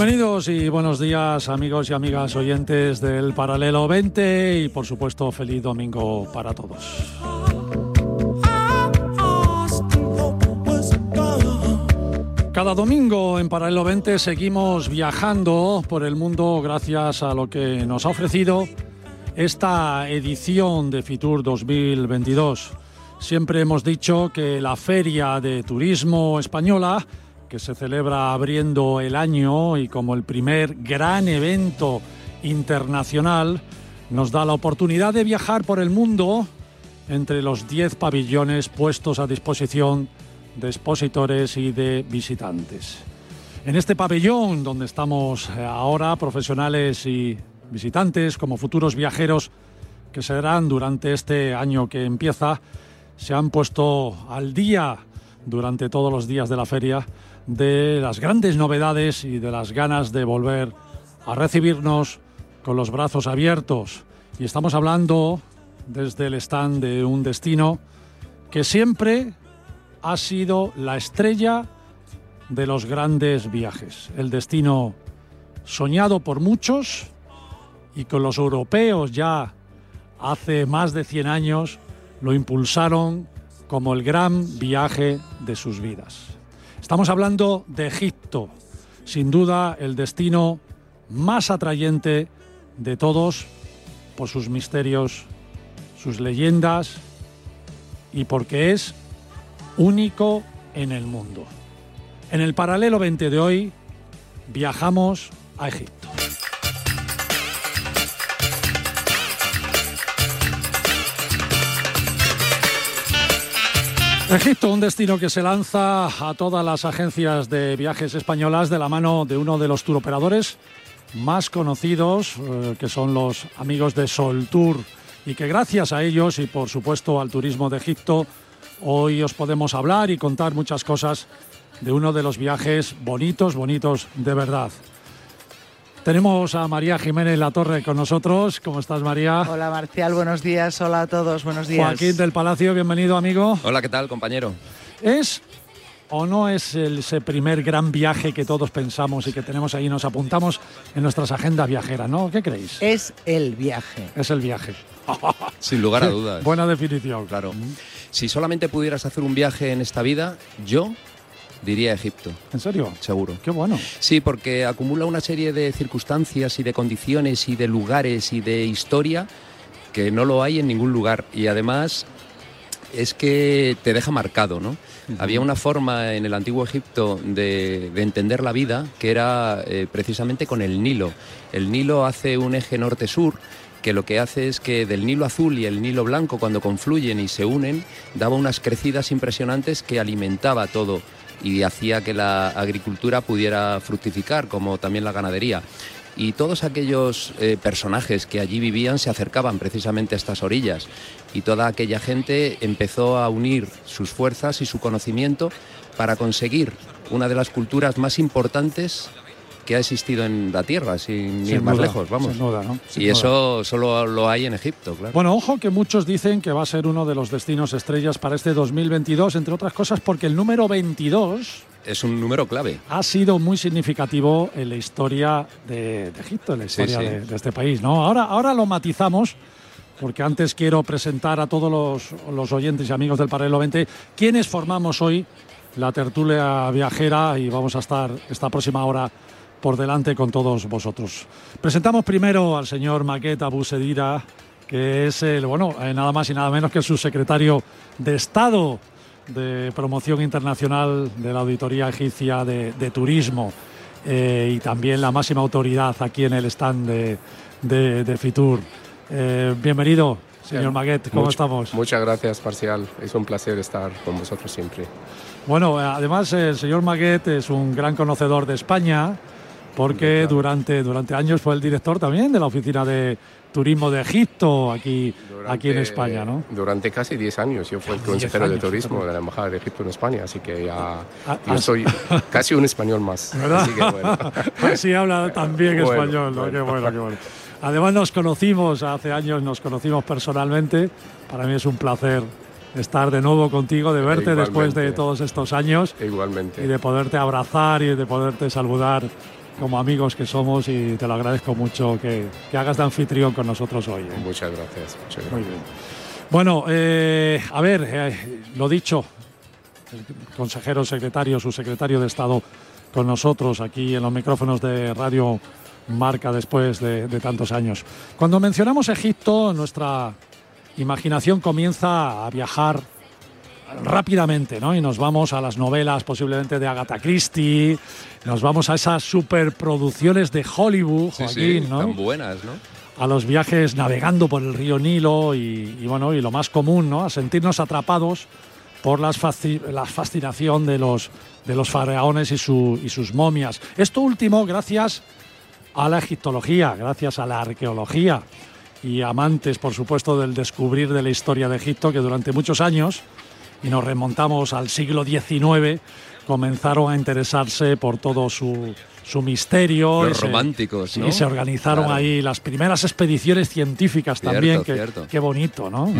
Bienvenidos y buenos días amigos y amigas oyentes del Paralelo 20 y por supuesto feliz domingo para todos. Cada domingo en Paralelo 20 seguimos viajando por el mundo gracias a lo que nos ha ofrecido esta edición de Fitur 2022. Siempre hemos dicho que la Feria de Turismo Española que se celebra abriendo el año y como el primer gran evento internacional, nos da la oportunidad de viajar por el mundo entre los 10 pabellones puestos a disposición de expositores y de visitantes. En este pabellón donde estamos eh, ahora, profesionales y visitantes como futuros viajeros que serán durante este año que empieza, se han puesto al día durante todos los días de la feria de las grandes novedades y de las ganas de volver a recibirnos con los brazos abiertos. Y estamos hablando desde el stand de un destino que siempre ha sido la estrella de los grandes viajes. El destino soñado por muchos y con los europeos ya hace más de 100 años lo impulsaron como el gran viaje de sus vidas. Estamos hablando de Egipto, sin duda el destino más atrayente de todos por sus misterios, sus leyendas y porque es único en el mundo. En el paralelo 20 de hoy viajamos a Egipto. Egipto, un destino que se lanza a todas las agencias de viajes españolas de la mano de uno de los turoperadores más conocidos, eh, que son los amigos de Sol Tour, y que gracias a ellos y por supuesto al turismo de Egipto, hoy os podemos hablar y contar muchas cosas de uno de los viajes bonitos, bonitos de verdad. Tenemos a María Jiménez La Torre con nosotros. ¿Cómo estás, María? Hola, Marcial. Buenos días. Hola a todos. Buenos días. Joaquín del Palacio, bienvenido, amigo. Hola, ¿qué tal, compañero? ¿Es o no es ese primer gran viaje que todos pensamos y que tenemos ahí, nos apuntamos en nuestras agendas viajeras, ¿no? ¿Qué creéis? Es el viaje. Es el viaje. Sin lugar a dudas. Buena definición. Claro. Si solamente pudieras hacer un viaje en esta vida, yo diría Egipto. ¿En serio? Seguro. Qué bueno. Sí, porque acumula una serie de circunstancias y de condiciones y de lugares y de historia que no lo hay en ningún lugar. Y además es que te deja marcado, ¿no? Había una forma en el antiguo Egipto de, de entender la vida que era eh, precisamente con el Nilo. El Nilo hace un eje norte-sur que lo que hace es que del Nilo azul y el Nilo blanco cuando confluyen y se unen daba unas crecidas impresionantes que alimentaba todo y hacía que la agricultura pudiera fructificar, como también la ganadería. Y todos aquellos eh, personajes que allí vivían se acercaban precisamente a estas orillas y toda aquella gente empezó a unir sus fuerzas y su conocimiento para conseguir una de las culturas más importantes que ha existido en la Tierra, sin, ir más lejos, vamos. y eso solo lo hay en Egipto, claro. Bueno, ojo que muchos dicen que va a ser uno de los destinos estrellas para este 2022, entre otras cosas porque el número 22 es un número clave. Ha sido muy significativo en la historia de, Egipto, en la historia De, de, este país, ¿no? Ahora, ahora lo matizamos. Porque antes quiero presentar a todos los, los oyentes y amigos del Paralelo 20 quienes formamos hoy la tertulia viajera y vamos a estar esta próxima hora por delante con todos vosotros. Presentamos primero al señor Maqueta Busedira, que es el, bueno, eh, nada más y nada menos que su secretario de Estado de Promoción Internacional de la Auditoría Egipcia de, Turismo eh, y también la máxima autoridad aquí en el stand de, Fitur. Eh, bienvenido, señor Maguet, ¿cómo estamos? Muchas gracias, Parcial. Es un placer estar con vosotros siempre. Bueno, además el señor Maguet es un gran conocedor de España porque durante, durante años fue el director también de la oficina de turismo de Egipto aquí, aquí en España, ¿no? Durante casi 10 años yo fui el consejero de turismo de la Embajada de Egipto en España, así que ya ah, yo ah, soy casi un español más. ¿Verdad? Así, que, bueno. así habla también español, ¿no? Qué bueno, qué bueno. Además nos conocimos, hace años nos conocimos personalmente, para mí es un placer estar de nuevo contigo, de verte después de todos estos años. Igualmente. Y de poderte abrazar y de poderte saludar como amigos que somos y te lo agradezco mucho que, hagas de anfitrión con nosotros hoy. ¿eh? Muchas gracias. Muy bien. Bueno, eh, a ver, eh, lo dicho, el consejero secretario, su secretario de Estado con nosotros aquí en los micrófonos de Radio Marca después de, de tantos años. Cuando mencionamos Egipto, nuestra imaginación comienza a viajar rápidamente, ¿no? Y nos vamos a las novelas posiblemente de Agatha Christie, nos vamos a esas superproducciones de Hollywood, Joaquín, ¿no? Tan buenas, ¿no? A los viajes navegando por el río Nilo y, bueno, y lo más común, ¿no? A sentirnos atrapados por la fascinación de los, de los faraones y, y sus momias. Esto último gracias a la egiptología, gracias a la arqueología y amantes, por supuesto, del descubrir de la historia de Egipto, que durante muchos años y nos remontamos al siglo XIX, comenzaron a interesarse por todo su, su misterio. Los románticos, ¿no? Y se organizaron ahí las primeras expediciones científicas también. Qué bonito, ¿no?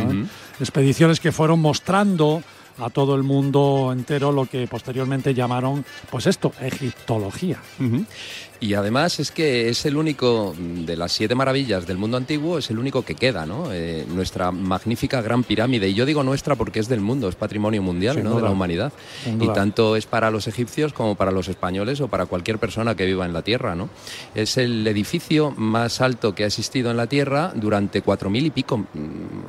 Expediciones que fueron mostrando a todo el mundo entero lo que posteriormente llamaron, pues esto, egiptología. Y además es que es el único de las siete maravillas del mundo antiguo, es el único que queda, ¿no? Eh, nuestra magnífica gran pirámide. Y yo digo nuestra porque es del mundo, es patrimonio mundial, ¿no? De la humanidad. Y tanto es para los egipcios como para los españoles o para cualquier persona que viva en la tierra, ¿no? Es el edificio más alto que ha existido en la tierra durante cuatro mil y pico mm,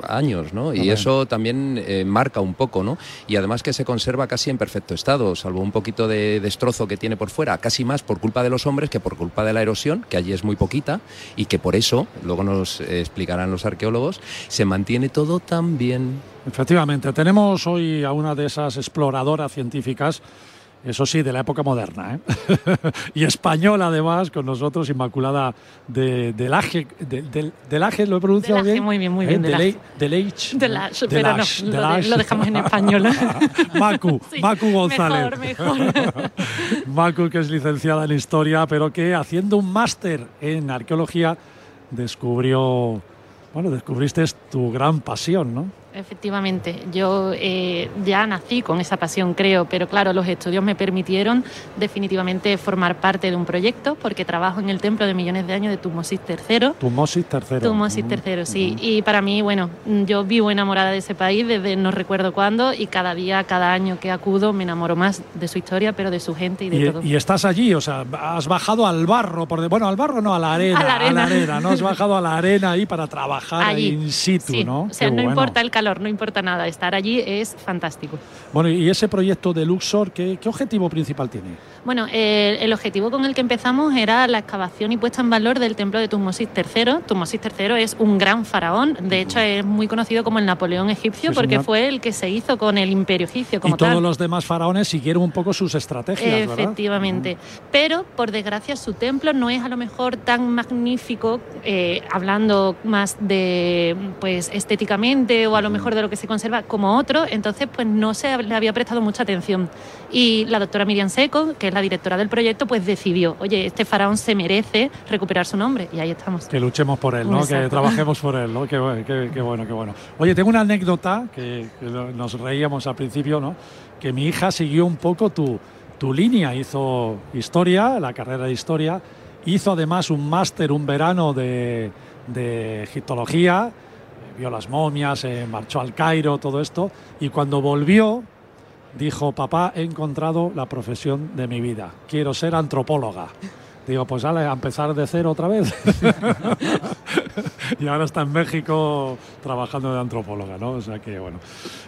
años, ¿no? Y eso también eh, marca un poco, ¿no? Y además que se conserva casi en perfecto estado, salvo un poquito de destrozo que tiene por fuera, casi más por culpa de los hombres que por culpa de la erosión, que allí es muy poquita, y que por eso, luego nos explicarán los arqueólogos, se mantiene todo tan bien. Efectivamente, tenemos hoy a una de esas exploradoras científicas eso sí, de la época moderna, ¿eh? y española además, con nosotros, Inmaculada de, del Aje, de, del Aje, ¿lo he pronunciado bien? Muy bien, muy bien. Del Age. Del Age, pero no, lo, dejamos en español. Macu, Macu González. Mejor, mejor. Macu, que es licenciada en Historia, pero que haciendo un máster en Arqueología descubrió, bueno, descubriste tu gran pasión, ¿no? Efectivamente, yo eh, ya nací con esa pasión, creo, pero claro, los estudios me permitieron definitivamente formar parte de un proyecto porque trabajo en el templo de millones de años de Tumosis III. Tumosis III. Tumosis III, sí. Y para mí, bueno, yo vivo enamorada de ese país desde no recuerdo cuándo y cada día, cada año que acudo me enamoro más de su historia, pero de su gente y de todo. Y estás allí, o sea, has bajado al barro, por bueno, al barro no, a la arena. A la arena. A la arena ¿no? Has bajado a la arena ahí para trabajar allí. in situ, ¿no? O sea, no importa el no importa nada, estar allí es fantástico. Bueno, ¿y ese proyecto de Luxor qué, qué objetivo principal tiene? Bueno, el objetivo con el que empezamos era la excavación y puesta en valor del templo de Tutmosis III. Tutmosis III es un gran faraón, de hecho es muy conocido como el Napoleón egipcio porque fue el que se hizo con el imperio egipcio como y todos los demás faraones siguieron un poco sus estrategias, Efectivamente, pero por desgracia su templo no es a lo mejor tan magnífico, eh, hablando más de pues estéticamente o a lo mejor de lo que se conserva como otro, entonces pues no se le había prestado mucha atención. Y la doctora Miriam Seco, que la directora del proyecto, pues decidió, oye, este faraón se merece recuperar su nombre y ahí estamos. Que luchemos por él, ¿no? Que trabajemos por él, ¿no? Qué, bueno, qué bueno. Oye, tengo una anécdota que, nos reíamos al principio, ¿no? Que mi hija siguió un poco tu, tu línea, hizo historia, la carrera de historia, hizo además un máster, un verano de, de egiptología, vio las momias, eh, marchó al Cairo, todo esto, y cuando volvió dijo, papá, he encontrado la profesión de mi vida, quiero ser antropóloga. Digo, pues sale a empezar de cero otra vez. y ahora está en México trabajando de antropóloga, ¿no? O sea que, bueno.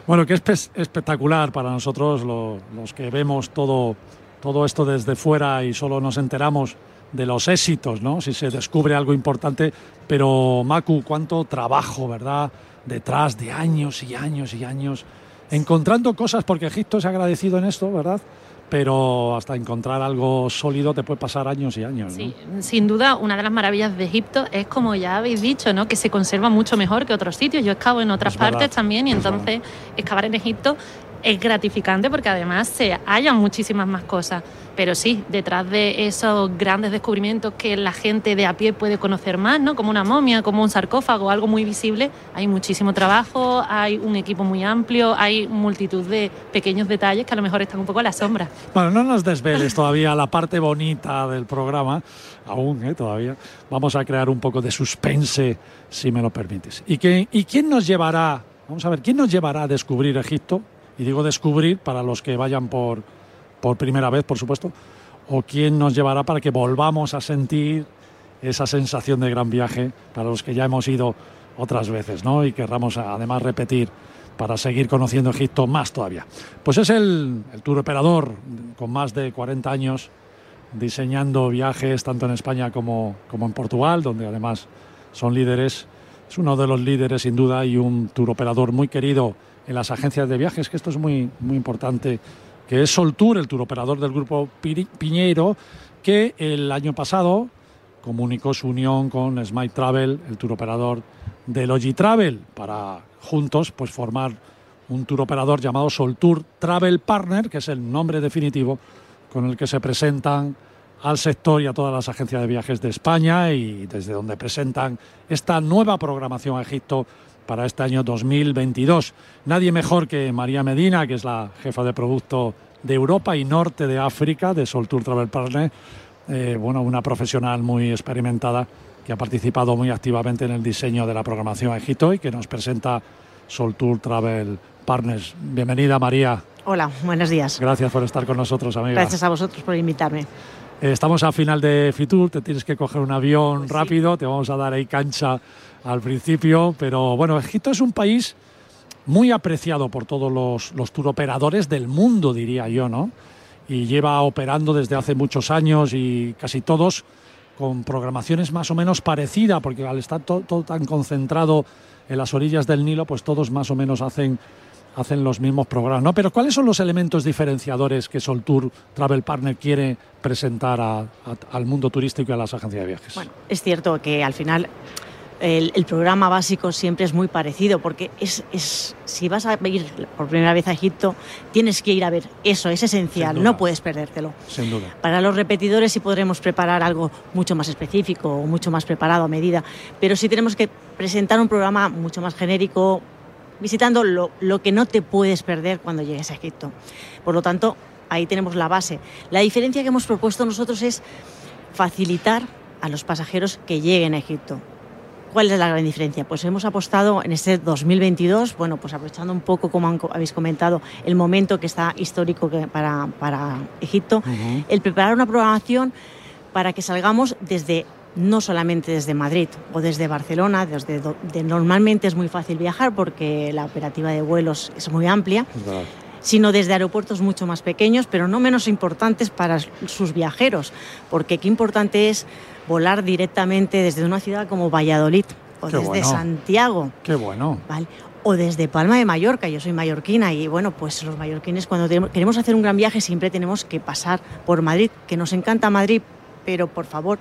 Bueno, que es espectacular para nosotros los que vemos todo, todo esto desde fuera y solo nos enteramos de los éxitos, ¿no? Si se descubre algo importante. Pero, Macu, cuánto trabajo, ¿verdad? Detrás de años y años y años. Encontrando cosas, porque Egipto es agradecido en esto, ¿verdad? pero hasta encontrar algo sólido te puede pasar años y años. Sí, sin duda, una de las maravillas de Egipto es, como ya habéis dicho, ¿no? que se conserva mucho mejor que otros sitios. Yo excavo en otras partes también y entonces excavar en Egipto es gratificante porque además se hallan muchísimas más cosas. Pero sí, detrás de esos grandes descubrimientos que la gente de a pie puede conocer más, ¿no? como una momia, como un sarcófago, algo muy visible, hay muchísimo trabajo, hay un equipo muy amplio, hay multitud de pequeños detalles que a lo mejor están un poco a la sombra. Bueno, no nos desveles todavía la parte bonita del programa, aún ¿eh? todavía. Vamos a crear un poco de suspense, si me lo permites. ¿Y, qué, ¿Y quién nos llevará, vamos a ver, quién nos llevará a descubrir Egipto? Y digo descubrir para los que vayan por por primera vez, por supuesto, o quién nos llevará para que volvamos a sentir esa sensación de gran viaje para los que ya hemos ido otras veces, ¿no? Y querramos además repetir para seguir conociendo Egipto más todavía. Pues es el, el tour operador con más de 40 años diseñando viajes tanto en España como, como en Portugal, donde además son líderes. Es uno de los líderes sin duda y un tour operador muy querido en las agencias de viajes, que esto es muy, muy importante que es Soltour, el turoperador del grupo Piñeiro, que el año pasado comunicó su unión con Smite Travel, el turoperador de Logi Travel, para juntos pues formar un turoperador llamado Soltour Travel Partner, que es el nombre definitivo con el que se presentan al sector y a todas las agencias de viajes de España y desde donde presentan esta nueva programación a Egipto para este año 2022. Nadie mejor que María Medina, que es la jefa de producto de Europa y Norte de África de Sol Tour Travel Partner. Eh, bueno, una profesional muy experimentada que ha participado muy activamente en el diseño de la programación a Egipto y que nos presenta Sol Tour Travel Partners. Bienvenida, María. Hola, buenos días. Gracias por estar con nosotros, amiga. Gracias a vosotros por invitarme. Eh, estamos a final de Fitur, te tienes que coger un avión pues rápido, te vamos a dar ahí cancha al principio, pero bueno, Egipto es un país muy apreciado por todos los, los turoperadores del mundo, diría yo, ¿no? Y lleva operando desde hace muchos años y casi todos con programaciones más o menos parecidas, porque al estar todo tan concentrado en las orillas del Nilo, pues todos más o menos hacen hacen los mismos programas, ¿no? Pero ¿cuáles son los elementos diferenciadores que Soltour Travel Partner quiere presentar al mundo turístico y a las agencias de viajes? Bueno, es cierto que al final el, programa básico siempre es muy parecido, porque es, es, si vas a ir por primera vez a Egipto, tienes que ir a ver eso, es esencial, no puedes perdértelo. Sin duda. Para los repetidores sí podremos preparar algo mucho más específico o mucho más preparado a medida, pero sí tenemos que presentar un programa mucho más genérico, visitando lo, lo que no te puedes perder cuando llegues a Egipto. Por lo tanto, ahí tenemos la base. La diferencia que hemos propuesto nosotros es facilitar a los pasajeros que lleguen a Egipto. ¿Cuál es la gran diferencia? Pues hemos apostado en este 2022, bueno, pues aprovechando un poco, como habéis comentado, el momento que está histórico para, para Egipto, el preparar una programación para que salgamos desde no solamente desde Madrid o desde Barcelona, desde donde normalmente es muy fácil viajar porque la operativa de vuelos es muy amplia, sino desde aeropuertos mucho más pequeños, pero no menos importantes para sus viajeros, porque qué importante es volar directamente desde una ciudad como Valladolid o desde Santiago. Qué bueno. o desde Palma de Mallorca, yo soy mallorquina y bueno, pues los mallorquines cuando queremos hacer un gran viaje siempre tenemos que pasar por Madrid, que nos encanta Madrid, pero por favor,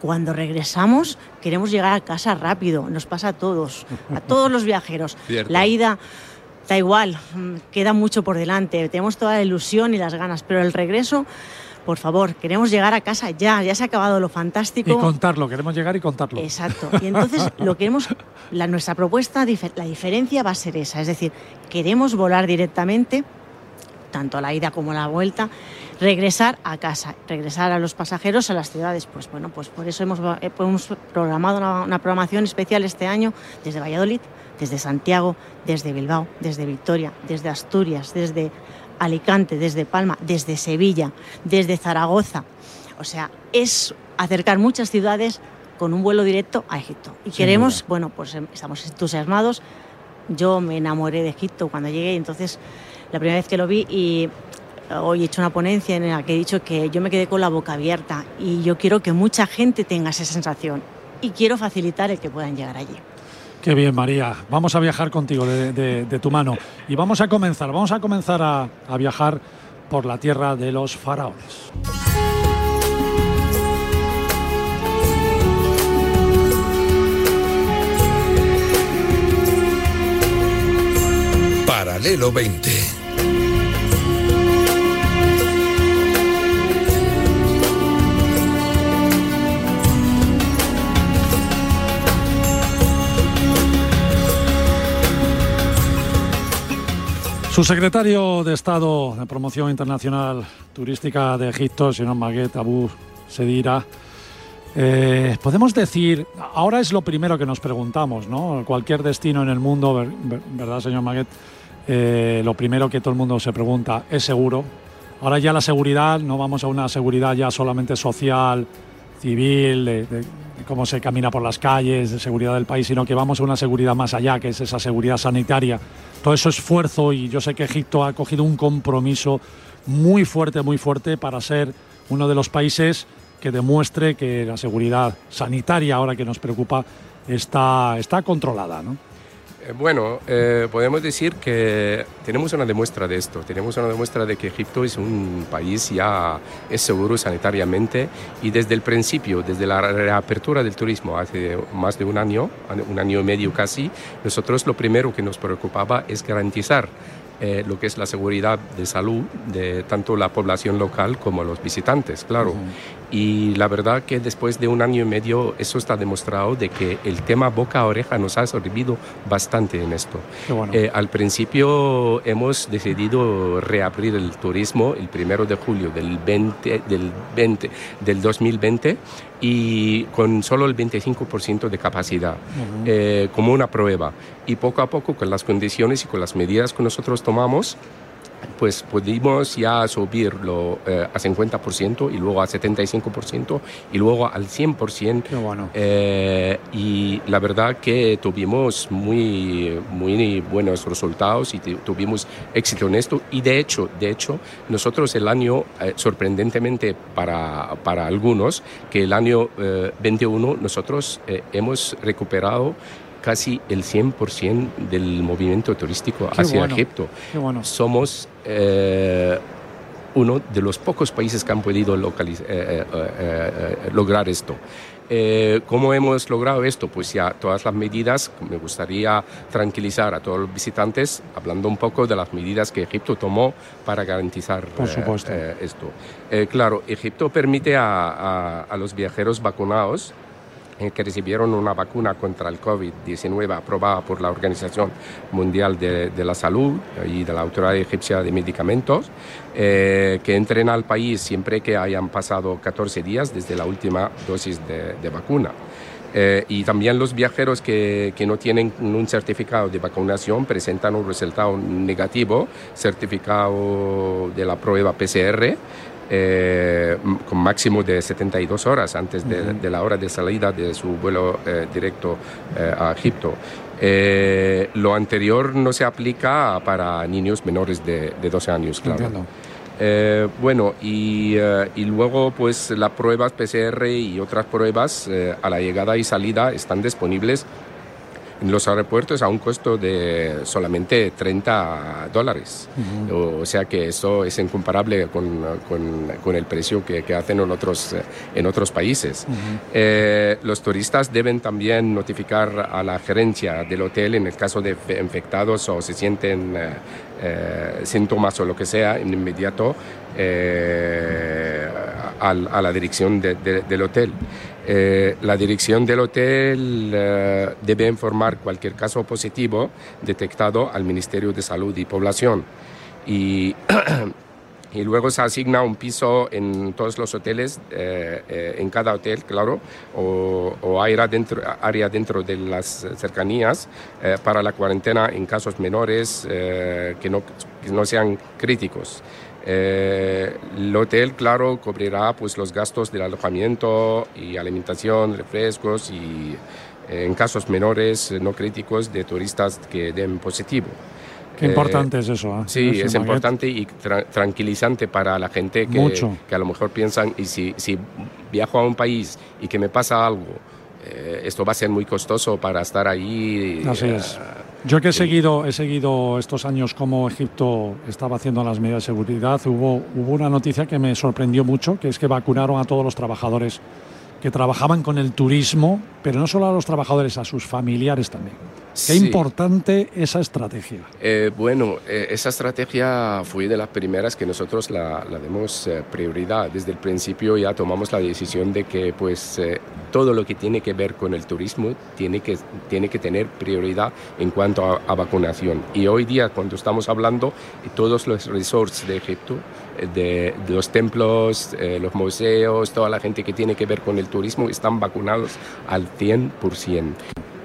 cuando regresamos queremos llegar a casa rápido, nos pasa a todos, a todos los viajeros. La ida da igual, queda mucho por delante, tenemos toda la ilusión y las ganas, pero el regreso, por favor, queremos llegar a casa ya, ya se ha acabado lo fantástico. Y contarlo, queremos llegar y contarlo. Exacto. Y entonces lo queremos, la, nuestra propuesta, la diferencia va a ser esa, es decir, queremos volar directamente, tanto a la ida como a la vuelta, regresar a casa, regresar a los pasajeros a las ciudades. Pues bueno, pues por eso hemos, eh, programado una, programación especial este año desde Valladolid, desde Santiago, desde Bilbao, desde Victoria, desde Asturias, desde Alicante, desde Palma, desde Sevilla, desde Zaragoza. O sea, es acercar muchas ciudades con un vuelo directo a Egipto. Y queremos, bueno, pues em, estamos entusiasmados. Yo me enamoré de Egipto cuando llegué, entonces la primera vez que lo vi y hoy he hecho una ponencia en la que he dicho que yo me quedé con la boca abierta y yo quiero que mucha gente tenga esa sensación y quiero facilitar el que puedan llegar allí. Qué bien, María. Vamos a viajar contigo de, tu mano. Y vamos a comenzar, vamos a comenzar a, a viajar por la tierra de los faraones. Paralelo 20. Su secretario de Estado de Promoción Internacional Turística de Egipto, señor Maguet Abu Sedira, eh, podemos decir, ahora es lo primero que nos preguntamos, ¿no? Cualquier destino en el mundo, ¿verdad, señor Maguet? Eh, lo primero que todo el mundo se pregunta, ¿es seguro? Ahora ya la seguridad, no vamos a una seguridad ya solamente social, civil, de, cómo se camina por las calles, de seguridad del país, sino que vamos a una seguridad más allá, que es esa seguridad sanitaria. Todo eso esfuerzo y yo sé que Egipto ha cogido un compromiso muy fuerte, muy fuerte para ser uno de los países que demuestre que la seguridad sanitaria, ahora que nos preocupa, está, está controlada. ¿no? Eh, bueno, eh, podemos decir que tenemos una demuestra de esto. Tenemos una demuestra de que Egipto es un país ya es seguro sanitariamente y desde el principio, desde la reapertura del turismo hace más de un año, un año y medio casi, nosotros lo primero que nos preocupaba es garantizar eh, lo que es la seguridad de salud de tanto la población local como los visitantes, claro. Y la verdad que después de un año y medio eso está demostrado de que el tema boca a oreja nos ha servido bastante en esto. Eh, al principio hemos decidido reabrir el turismo el primero de julio del 20, del 20 del 2020 y con solo el 25% de capacidad eh, como una prueba. Y poco a poco con las condiciones y con las medidas que nosotros tomamos, pues pudimos ya subirlo eh, a 50% y luego a 75% y luego al 100%. Eh, y la verdad que tuvimos muy, muy buenos resultados y tuvimos éxito en esto. Y de hecho, de hecho nosotros el año, eh, sorprendentemente para, para algunos, que el año 21 nosotros hemos recuperado casi el 100% del movimiento turístico hacia Egipto. Somos eh, uno de los pocos países que han podido eh, eh, lograr esto. ¿Cómo hemos logrado esto? Pues ya todas las medidas, me gustaría tranquilizar a todos los visitantes hablando un poco de las medidas que Egipto tomó para garantizar esto. claro, Egipto permite a, a los viajeros vacunados que recibieron una vacuna contra el COVID-19 aprobada por la Organización Mundial de, la Salud y de la Autoridad Egipcia de Medicamentos, eh, que entren al país siempre que hayan pasado 14 días desde la última dosis de, vacuna. Eh, y también los viajeros que, que, no tienen un certificado de vacunación presentan un resultado negativo, certificado de la prueba PCR, eh, con máximo de 72 horas antes de, la hora de salida de su vuelo eh, directo eh, a Egipto. lo anterior no se aplica para niños menores de, 12 años, claro. bueno, y, y, luego pues las pruebas PCR y otras pruebas a la llegada y salida están disponibles en los aeropuertos a un costo de solamente 30 dólares. o, sea que eso es incomparable con, con, el precio que, que, hacen en otros, en otros países. Eh, los turistas deben también notificar a la gerencia del hotel en el caso de infectados o se sienten eh, eh, síntomas o lo que sea en inmediato a, la dirección del hotel. Eh, la dirección del hotel eh, debe informar cualquier caso positivo detectado al Ministerio de Salud y Población. Y, luego se asigna un piso en todos los hoteles, eh, en cada hotel, claro, o, o área, dentro, área dentro de las cercanías para la cuarentena en casos menores que no, que no sean críticos. Eh, el hotel, claro, cubrirá pues, los gastos del alojamiento y alimentación, refrescos y eh, en casos menores, no críticos, de turistas que den positivo. Qué importante es eso. ¿eh? Sí, es importante y tranquilizante para la gente que, que, a lo mejor piensan, y si, si viajo a un país y que me pasa algo, esto va a ser muy costoso para estar ahí. Así es. Yo que he seguido, he seguido estos años cómo Egipto estaba haciendo las medidas de seguridad, hubo, hubo una noticia que me sorprendió mucho, que es que vacunaron a todos los trabajadores que trabajaban con el turismo, pero no solo a los trabajadores, a sus familiares también. Qué importante esa estrategia. Eh, bueno, eh, esa estrategia fue de las primeras que nosotros la, la demos eh, prioridad. Desde el principio ya tomamos la decisión de que pues todo lo que tiene que ver con el turismo tiene que, tiene que tener prioridad en cuanto a, vacunación. Y hoy día, cuando estamos hablando, todos los resorts de Egipto, de, los templos, los museos, toda la gente que tiene que ver con el turismo están vacunados al 100%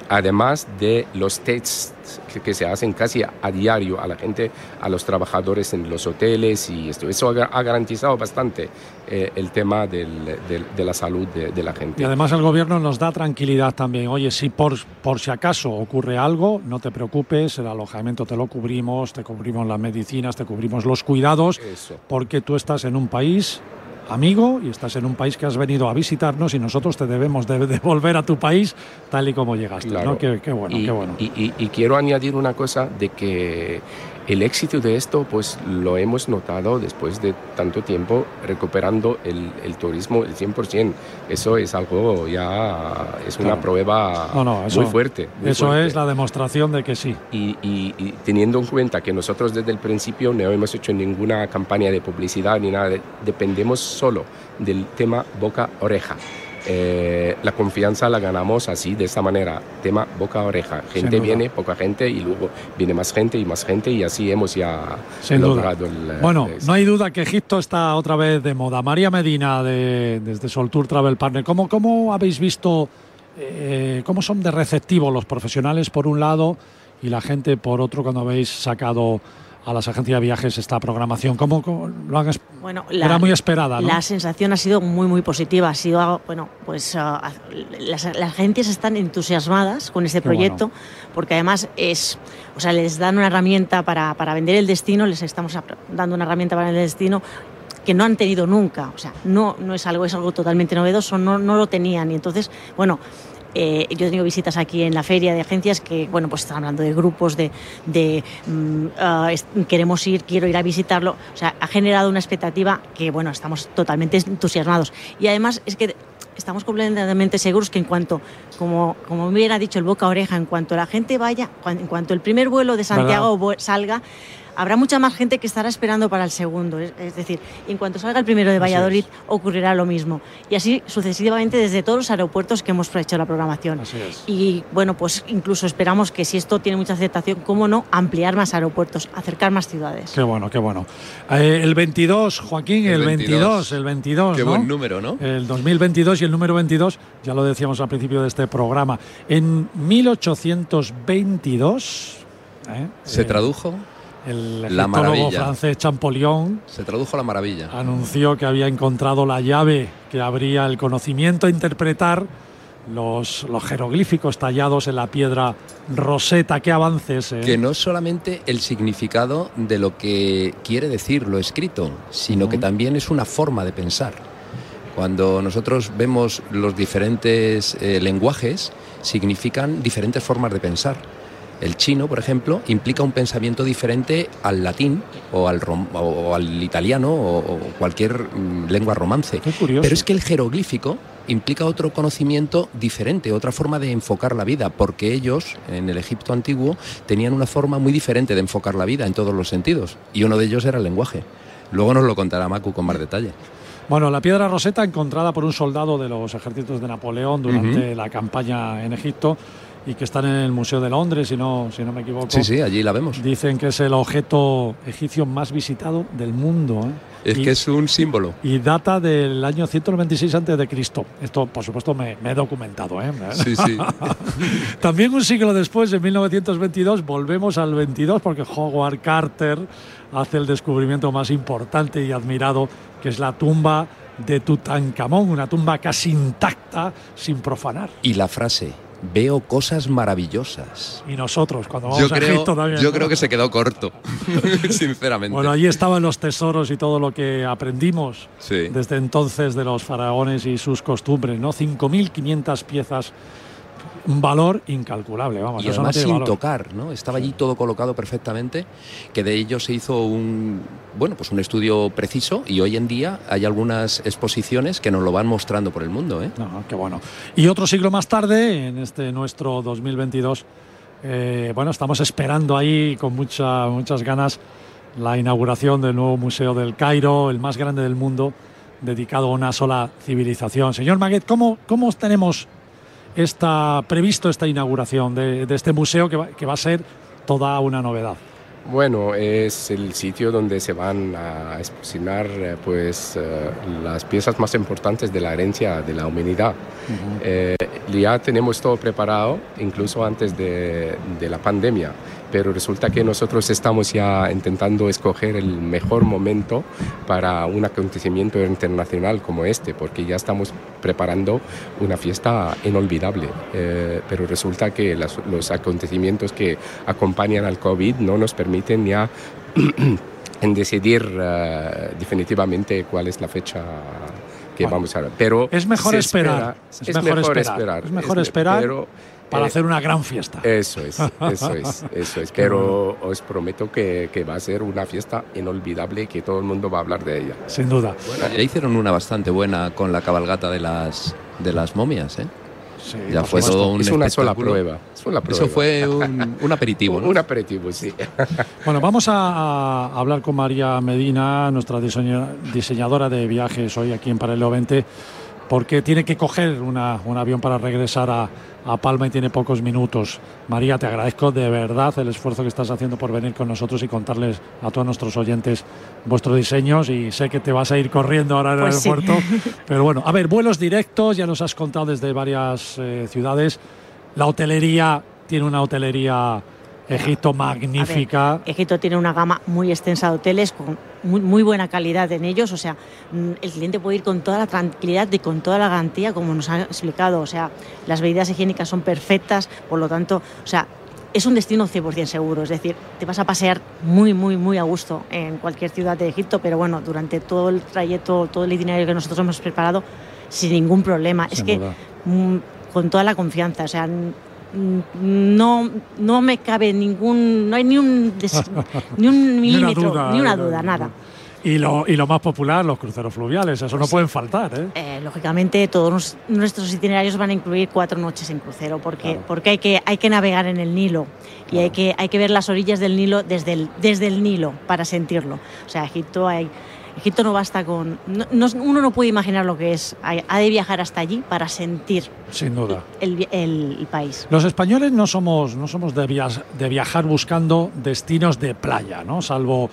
además de los tests que, se hacen casi a, diario a la gente, a los trabajadores en los hoteles y esto. Eso ha, garantizado bastante eh, el tema de la salud de, la gente. Y además el gobierno nos da tranquilidad también. Oye, si por, por si acaso ocurre algo, no te preocupes, el alojamiento te lo cubrimos, te cubrimos las medicinas, te cubrimos los cuidados, porque tú estás en un país amigo y estás en un país que has venido a visitarnos y nosotros te debemos de devolver a tu país tal y como llegaste. ¿no? Qué, bueno, y, qué bueno. Y, quiero añadir una cosa de que el éxito de esto pues lo hemos notado después de tanto tiempo recuperando el, turismo el 100%. Eso es algo ya, es una prueba muy fuerte. eso es la demostración de que sí. Y, y, teniendo en cuenta que nosotros desde el principio no hemos hecho ninguna campaña de publicidad ni nada, dependemos solo del tema boca-oreja. Eh, la confianza la ganamos así, de esa manera, tema boca a oreja. Gente viene, poca gente y luego viene más gente y más gente y así hemos ya logrado el... Eh, bueno, no hay duda que Egipto está otra vez de moda. María Medina, de, desde Sol Tour Travel Partner, ¿cómo, cómo habéis visto, eh, cómo son de receptivos los profesionales por un lado y la gente por otro cuando habéis sacado a las agencias de viajes esta programación? ¿Cómo, lo han bueno, Era muy esperada, La sensación ha sido muy, muy positiva. Ha sido, bueno, pues ah, las, agencias están entusiasmadas con este proyecto porque además es, o sea, les dan una herramienta para, para vender el destino, les estamos dando una herramienta para vender el destino que no han tenido nunca. O sea, no, no es algo, es algo totalmente novedoso, no, no lo tenían. Y entonces, bueno, eh, yo he tenido visitas aquí en la feria de agencias que, bueno, pues están hablando de grupos, de, mm, ah, queremos ir, quiero ir a visitarlo. O sea, ha generado una expectativa que, bueno, estamos totalmente entusiasmados. Y además es que estamos completamente seguros que en cuanto, como, como me hubiera dicho el boca a oreja, en cuanto la gente vaya, en cuanto el primer vuelo de Santiago salga, habrá mucha más gente que estará esperando para el segundo. Es, decir, en cuanto salga el primero de Valladolid ocurrirá lo mismo. Y así sucesivamente desde todos los aeropuertos que hemos hecho la programación. Y bueno, pues incluso esperamos que si esto tiene mucha aceptación, cómo no, ampliar más aeropuertos, acercar más ciudades. Qué bueno, qué bueno. Eh, el 22, Joaquín, el, 22, el 22. Qué buen número, ¿no? El 2022 y el número 22, ya lo decíamos al principio de este programa. En 1822... ¿eh? ¿Se tradujo? El la francés Champollion se tradujo la maravilla. Anunció que había encontrado la llave que abría el conocimiento a interpretar los, los jeroglíficos tallados en la piedra roseta. ¿Qué avances? Eh? Que no solamente el significado de lo que quiere decir lo escrito, sino que también es una forma de pensar. Cuando nosotros vemos los diferentes eh, lenguajes, significan diferentes formas de pensar. El chino, por ejemplo, implica un pensamiento diferente al latín o al, o al italiano o, cualquier mm, lengua romance. Pero es que el jeroglífico implica otro conocimiento diferente, otra forma de enfocar la vida, porque ellos, en el Egipto antiguo, tenían una forma muy diferente de enfocar la vida en todos los sentidos, y uno de ellos era el lenguaje. Luego nos lo contará Macu con más detalle. Bueno, la piedra roseta encontrada por un soldado de los ejércitos de Napoleón durante la campaña en Egipto y que están en el Museo de Londres, si no, si no me equivoco. Sí, sí, allí la vemos. Dicen que es el objeto egipcio más visitado del mundo. ¿eh? Es que es un símbolo. Y data del año 196 antes de Cristo. Esto, por supuesto, me, he documentado. ¿eh? Sí, sí. También un siglo después, en 1922, volvemos al 22, porque Howard Carter hace el descubrimiento más importante y admirado, que es la tumba de Tutankamón, una tumba casi intacta, sin profanar. Y la frase, veo cosas maravillosas. Y nosotros, cuando vamos yo a creo, Egipto también. Yo creo que se quedó corto, sinceramente. Bueno, allí estaban los tesoros y todo lo que aprendimos Sí. desde entonces de los faraones y sus costumbres, ¿no? 5.500 piezas, un valor incalculable, vamos. y no además tiene sin valor. tocar, ¿no? Estaba allí todo colocado perfectamente, que de ello se hizo un bueno, pues un estudio preciso y hoy en día hay algunas exposiciones que nos lo van mostrando por el mundo, ¿eh? No, qué bueno. Y otro siglo más tarde, en este nuestro 2022, eh, bueno, estamos esperando ahí con mucha, muchas ganas la inauguración del nuevo Museo del Cairo, el más grande del mundo, dedicado a una sola civilización. Señor Maguet, ¿cómo, cómo tenemos esta, previsto esta inauguración de, de este museo que va, que va a ser toda una novedad? Bueno, es el sitio donde se van a exposicionar eh, pues, eh, las piezas más importantes de la herencia de la humanidad. Eh, ya tenemos todo preparado, incluso antes de, de la pandemia, pero resulta que nosotros estamos ya intentando escoger el mejor momento para un acontecimiento internacional como este, porque ya estamos preparando una fiesta inolvidable. Eh, pero resulta que las- los acontecimientos que acompañan al COVID no nos permiten ya en decidir eh, definitivamente cuál es la fecha que Bueno, vamos a Pero es mejor esperar, espera- es mejor esperar, es mejor esperar. pero, Para eh, hacer una gran fiesta. eso es, eso es, eso es. Pero os prometo que, que va a ser una fiesta inolvidable y que todo el mundo va a hablar de ella. Sin duda. Ya hicieron una bastante buena con la cabalgata de las de las momias, ¿eh? Sí, Ya fue todo un es una sola prueba. Es una prueba. Eso fue un, un aperitivo, ¿no? un aperitivo, sí. Bueno, vamos a, a hablar con María Medina, nuestra diseña- diseñadora de viajes hoy aquí en Paralelo 20, porque tiene que coger una- un avión para regresar a, a Palma y tiene pocos minutos. María, te agradezco de verdad el esfuerzo que estás haciendo por venir con nosotros y contarles a todos nuestros oyentes vuestros diseños y sé que te vas a ir corriendo ahora en el Pues sí. aeropuerto. Pero bueno, a ver, vuelos directos, ya nos has contado desde varias eh, ciudades. La hotelería, tiene una hotelería Egipto magnífica. Ver, Egipto tiene una gama muy extensa de hoteles con muy, muy buena calidad en ellos, o sea, mm, el cliente puede ir con toda la tranquilidad y con toda la garantía, como nos ha explicado, o sea, las medidas higiénicas son perfectas, por lo tanto, o sea, es un destino 100% seguro, es decir, te vas a pasear muy, muy, muy a gusto en cualquier ciudad de Egipto, pero bueno, durante todo el trayecto, todo el itinerario que nosotros hemos preparado, sin ningún problema. es Sin que duda. mm, con toda la confianza, o sea, no, no me cabe ningún, no hay ni un, des- ni un Ni una milímetro, duda, ni una duda, nada. Y lo, y lo más popular, los cruceros fluviales, eso no pueden faltar, ¿eh? Eh, lógicamente, todos nuestros itinerarios van a incluir cuatro noches en crucero, porque, Claro. porque hay, que, hay que navegar en el Nilo y hay que, hay que ver las orillas del Nilo desde el, desde el Nilo para sentirlo. O sea, Egipto hay. Egipto no basta con. no- no- uno no puede imaginar lo que es. Hay- Ha de viajar hasta allí para sentir Sin duda. el, el- el país. Los españoles no somos, no somos de, via- de viajar buscando destinos de playa, ¿no? Salvo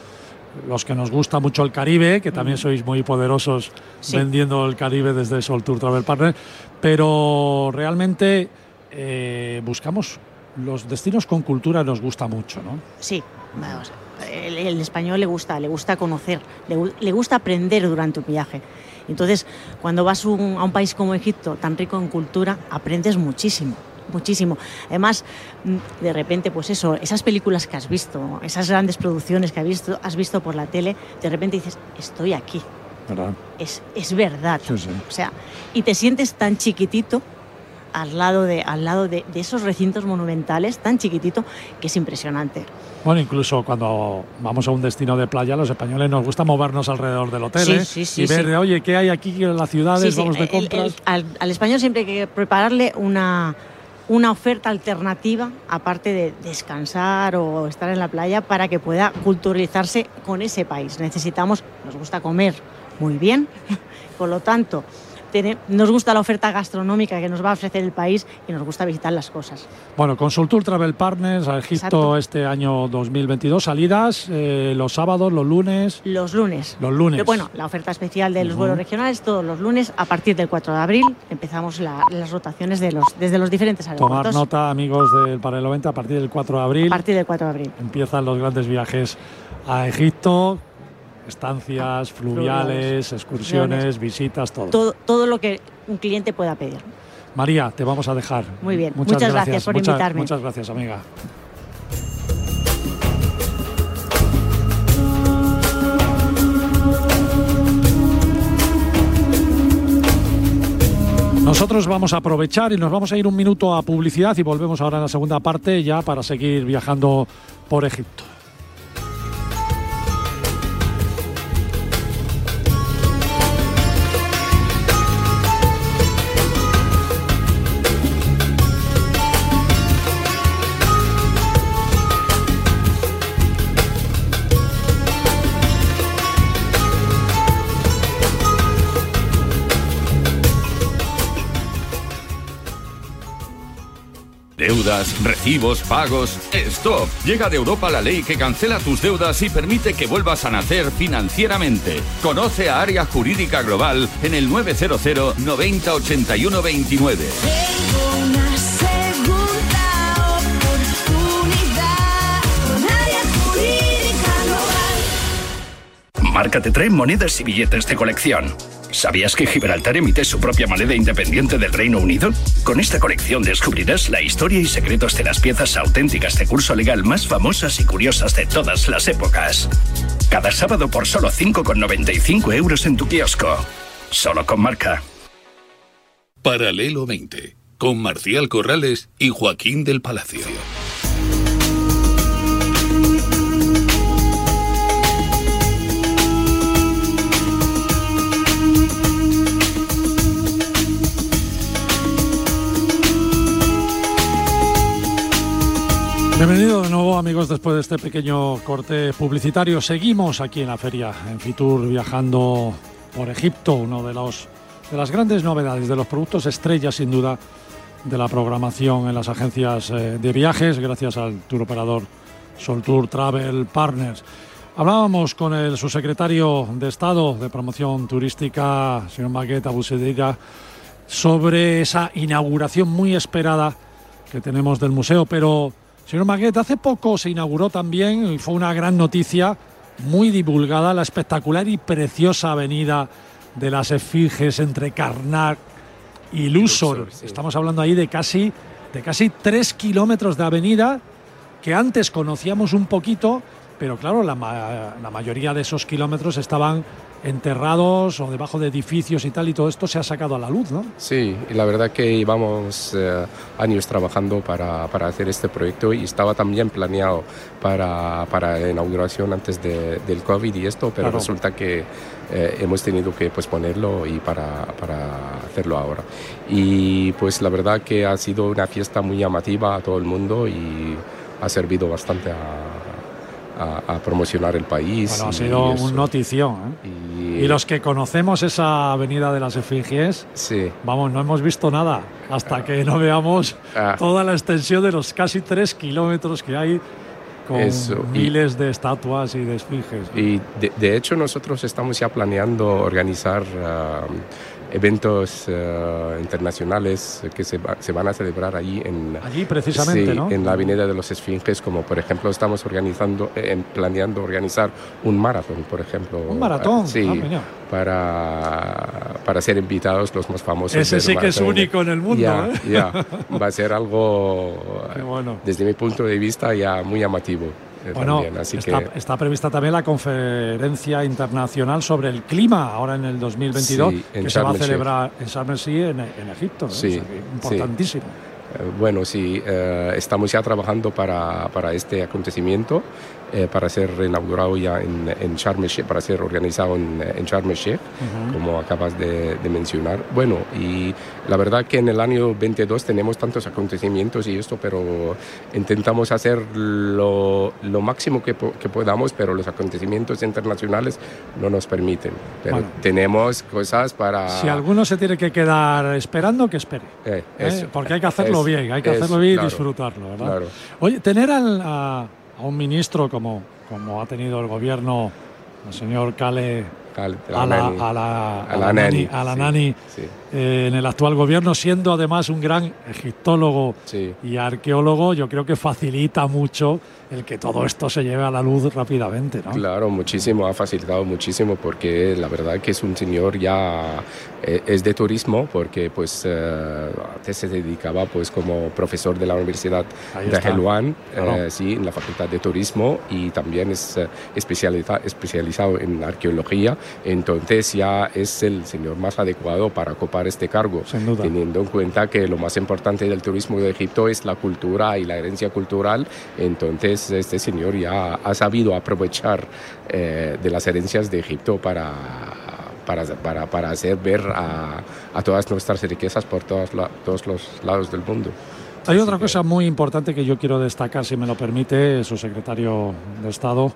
los que nos gusta mucho el Caribe, que también sois muy poderosos Sí. vendiendo el Caribe desde Sol Tour Travel Partner, pero realmente eh, buscamos los destinos con cultura, nos gusta mucho, ¿no? Sí, vamos, el, el español le gusta, le gusta conocer, le, gu- le gusta aprender durante un viaje. Entonces, cuando vas un- a un país como Egipto, tan rico en cultura, aprendes muchísimo, muchísimo. Además, mm, de repente, pues eso, esas películas que has visto, esas grandes producciones que has visto, has visto por la tele, de repente dices, estoy aquí, ¿Verdad? es, es verdad. Sí, sí. O sea, y te sientes tan chiquitito al lado de, al lado de, de esos recintos monumentales, tan chiquitito, que es impresionante. Bueno, incluso cuando vamos a un destino de playa, los españoles nos gusta movernos alrededor del hotel Sí, ¿eh? sí, sí, y ver, oye, ¿qué hay aquí en las ciudades? Vamos de compras. el- al, al español siempre hay que prepararle una, una oferta alternativa, aparte de descansar o estar en la playa, para que pueda culturalizarse con ese país. Necesitamos, nos gusta comer muy bien, por lo tanto, nos gusta la oferta gastronómica que nos va a ofrecer el país y nos gusta visitar las cosas. Bueno, Consultur Travel Partners a Egipto Exacto. este año 2022. Salidas eh, los sábados, los lunes. Los lunes. Los lunes. Pero bueno, la oferta especial de los vuelos regionales todos los lunes a partir del 4 de abril empezamos la- las rotaciones de los, desde los diferentes Tomar aeropuertos. nota, amigos del Paralelo 20, a partir del 4 de abril A partir del 4 de abril. empiezan los grandes viajes a Egipto, estancias, fluviales, excursiones, visitas, todo. todo. Todo lo que un cliente pueda pedir. María, te vamos a dejar. Muy bien, muchas, gracias, por muchas- invitarme. Muchas gracias, amiga. Nosotros vamos a aprovechar y nos vamos a ir un minuto a publicidad y volvemos ahora en la segunda parte ya para seguir viajando por Egipto. Recibos, pagos. ¡Stop! Llega de Europa la ley que cancela tus deudas y permite que vuelvas a nacer financieramente. Conoce a Área Jurídica Global en el 900 90 81 29. Tengo una segunda oportunidad con área jurídica global. Marca te trae monedas y billetes de colección. ¿Sabías que Gibraltar emite su propia moneda independiente del Reino Unido? Con esta colección descubrirás la historia y secretos de las piezas auténticas de curso legal más famosas y curiosas de todas las épocas. Cada sábado por solo 5,95 euros en tu kiosco. Solo con marca. Paralelo 20, con Marcial Corrales y Joaquín del Palacio. Después de este pequeño corte publicitario. Seguimos aquí en la feria, en Fitur, viajando por Egipto, uno de, los, de las grandes novedades, de los productos estrella sin duda de la programación en las agencias eh, de viajes, gracias al tour operador Soltour Travel Partners. Hablábamos con el subsecretario de Estado de Promoción Turística, señor Maqueta Busediga, sobre esa inauguración muy esperada que tenemos del museo, pero Señor Maguet, hace poco se inauguró también, y fue una gran noticia, muy divulgada, la espectacular y preciosa avenida de las Esfinges entre Karnak y Luxor. Estamos hablando ahí de casi, de casi tres kilómetros de avenida que antes conocíamos un poquito, pero claro, la, ma- la mayoría de esos kilómetros estaban enterrados o debajo de edificios y tal, y todo esto se ha sacado a la luz, ¿no? Sí, y la verdad que llevamos eh, años trabajando para, para hacer este proyecto y estaba también planeado para, para la inauguración antes de- del COVID y esto, pero Claro. resulta que eh, hemos tenido que posponerlo y para, para hacerlo ahora. Y pues la verdad que ha sido una fiesta muy llamativa a todo el mundo y ha servido bastante a, a- a promocionar el país. Bueno, ha sido un notición. ¿eh? Y, Y los que conocemos esa avenida de las Efigies, Sí. vamos, no hemos visto nada hasta que no veamos Ah. toda la extensión de los casi tres kilómetros que hay con Eso, y- miles de estatuas y de esfinges. Y de, de hecho nosotros estamos ya planeando organizar ah, eventos ah, internacionales que se, va- se van a celebrar allí en, Allí precisamente, sí, ¿no? en la Avenida de los Esfinges, como por ejemplo estamos organizando, eh, en- planeando organizar un maratón, por ejemplo. Un maratón, Ah, sí, ah, para, para ser invitados los más famosos. Ese sí que es único en el mundo, Ya, ¿eh? ya. va a ser algo, bueno. desde mi punto de vista, ya muy llamativo. Eh, Bueno, también, así está, que está prevista también la conferencia internacional sobre el clima ahora en el 2022 Sí, en que se va a celebrar en Sharm en, en Egipto. ¿eh? Sí, O sea que importantísimo. Eh, Bueno, sí, eh, estamos ya trabajando para, para este acontecimiento, eh, para ser inaugurado ya en, en Sharm el Sheikh, para ser organizado en, en Sharm el Sheikh, Ujú. como acabas de, de mencionar. Bueno, y la verdad que en el año 22 tenemos tantos acontecimientos y esto, pero intentamos hacer lo, lo máximo que, que podamos, pero los acontecimientos internacionales no nos permiten. Pero Bueno. tenemos cosas para... Si alguno se tiene que quedar esperando, que espere. Eh, ¿eh? eso. Porque hay que hacerlo Es- bien, hay que es- hacerlo bien y claro, disfrutarlo, ¿verdad? claro. Oye, tener al- a, a un ministro como, como ha tenido el gobierno, el señor Kale Cal- a la, nani. a la, A la nani, a la sí, nani, sí. eh, en el actual gobierno, siendo además un gran egiptólogo Sí. y arqueólogo, yo creo que facilita mucho el que todo esto se lleve a la luz rápidamente. ¿no? Claro, muchísimo, ha facilitado muchísimo porque la verdad que es un señor ya eh, es de turismo porque pues eh, antes se dedicaba pues como profesor de la Universidad Ahí de está. Helwan, Claro. eh, sí, en la Facultad de Turismo y también es eh, especializa- especializado en arqueología, entonces ya es el señor más adecuado para ocupar este cargo, Sin duda. teniendo en cuenta que lo más importante del turismo de Egipto es la cultura y la herencia cultural, entonces este señor ya ha sabido aprovechar eh, de las herencias de Egipto para, para, para, para hacer ver a, a todas nuestras riquezas por todos, la- todos los lados del mundo. Hay otra cosa muy importante que yo quiero destacar, si me lo permite, su secretario de Estado.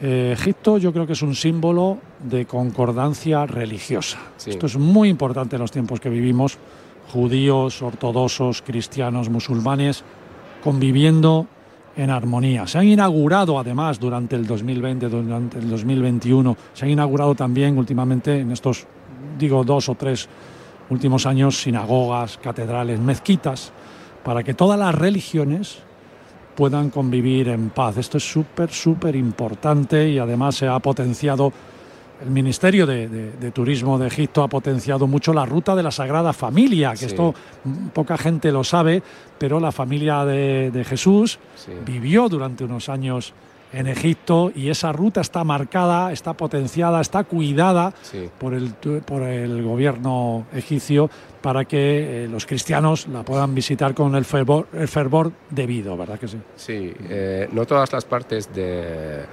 Eh, Egipto yo creo que es un símbolo de concordancia religiosa. Sí. Esto es muy importante en los tiempos que vivimos. Judíos, ortodoxos, cristianos, musulmanes, conviviendo en armonía. Se han inaugurado además durante el 2020, durante el 2021, se han inaugurado también últimamente en estos, digo, dos o tres últimos años, sinagogas, catedrales, mezquitas, para que todas las religiones puedan convivir en paz. Esto es súper, súper importante y además se ha potenciado, el Ministerio de, de- de Turismo de Egipto ha potenciado mucho la ruta de la Sagrada Familia, que Sí. esto poca gente lo sabe, pero la familia de, de Jesús Sí. vivió durante unos años en Egipto y esa ruta está marcada, está potenciada, está cuidada Sí. por el, por el gobierno egipcio para que eh, los cristianos la puedan visitar con el fervor, el fervor debido, ¿verdad que sí? Sí, eh, no todas las partes de-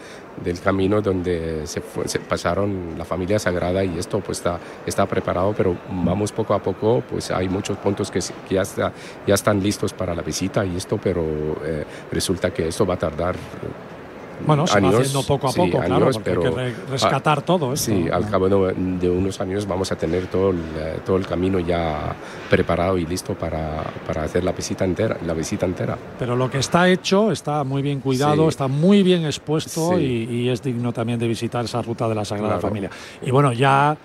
del camino donde se, pasaron la familia sagrada y esto pues está, está preparado, pero vamos poco a poco, pues hay muchos puntos que, ya, ya están listos para la visita y esto, pero eh, resulta que esto va a tardar Bueno, se va años, haciendo poco a sí, poco, claro, años, porque hay pero que re- rescatar todo esto, Sí, al cabo de, unos años vamos a tener todo el, eh, todo el camino ya preparado y listo para, para hacer la visita entera, la visita entera. Pero lo que está hecho está muy bien cuidado, Sí. está muy bien expuesto Sí. y, y es digno también de visitar esa ruta de la Sagrada Claro. Familia. Y bueno, ya,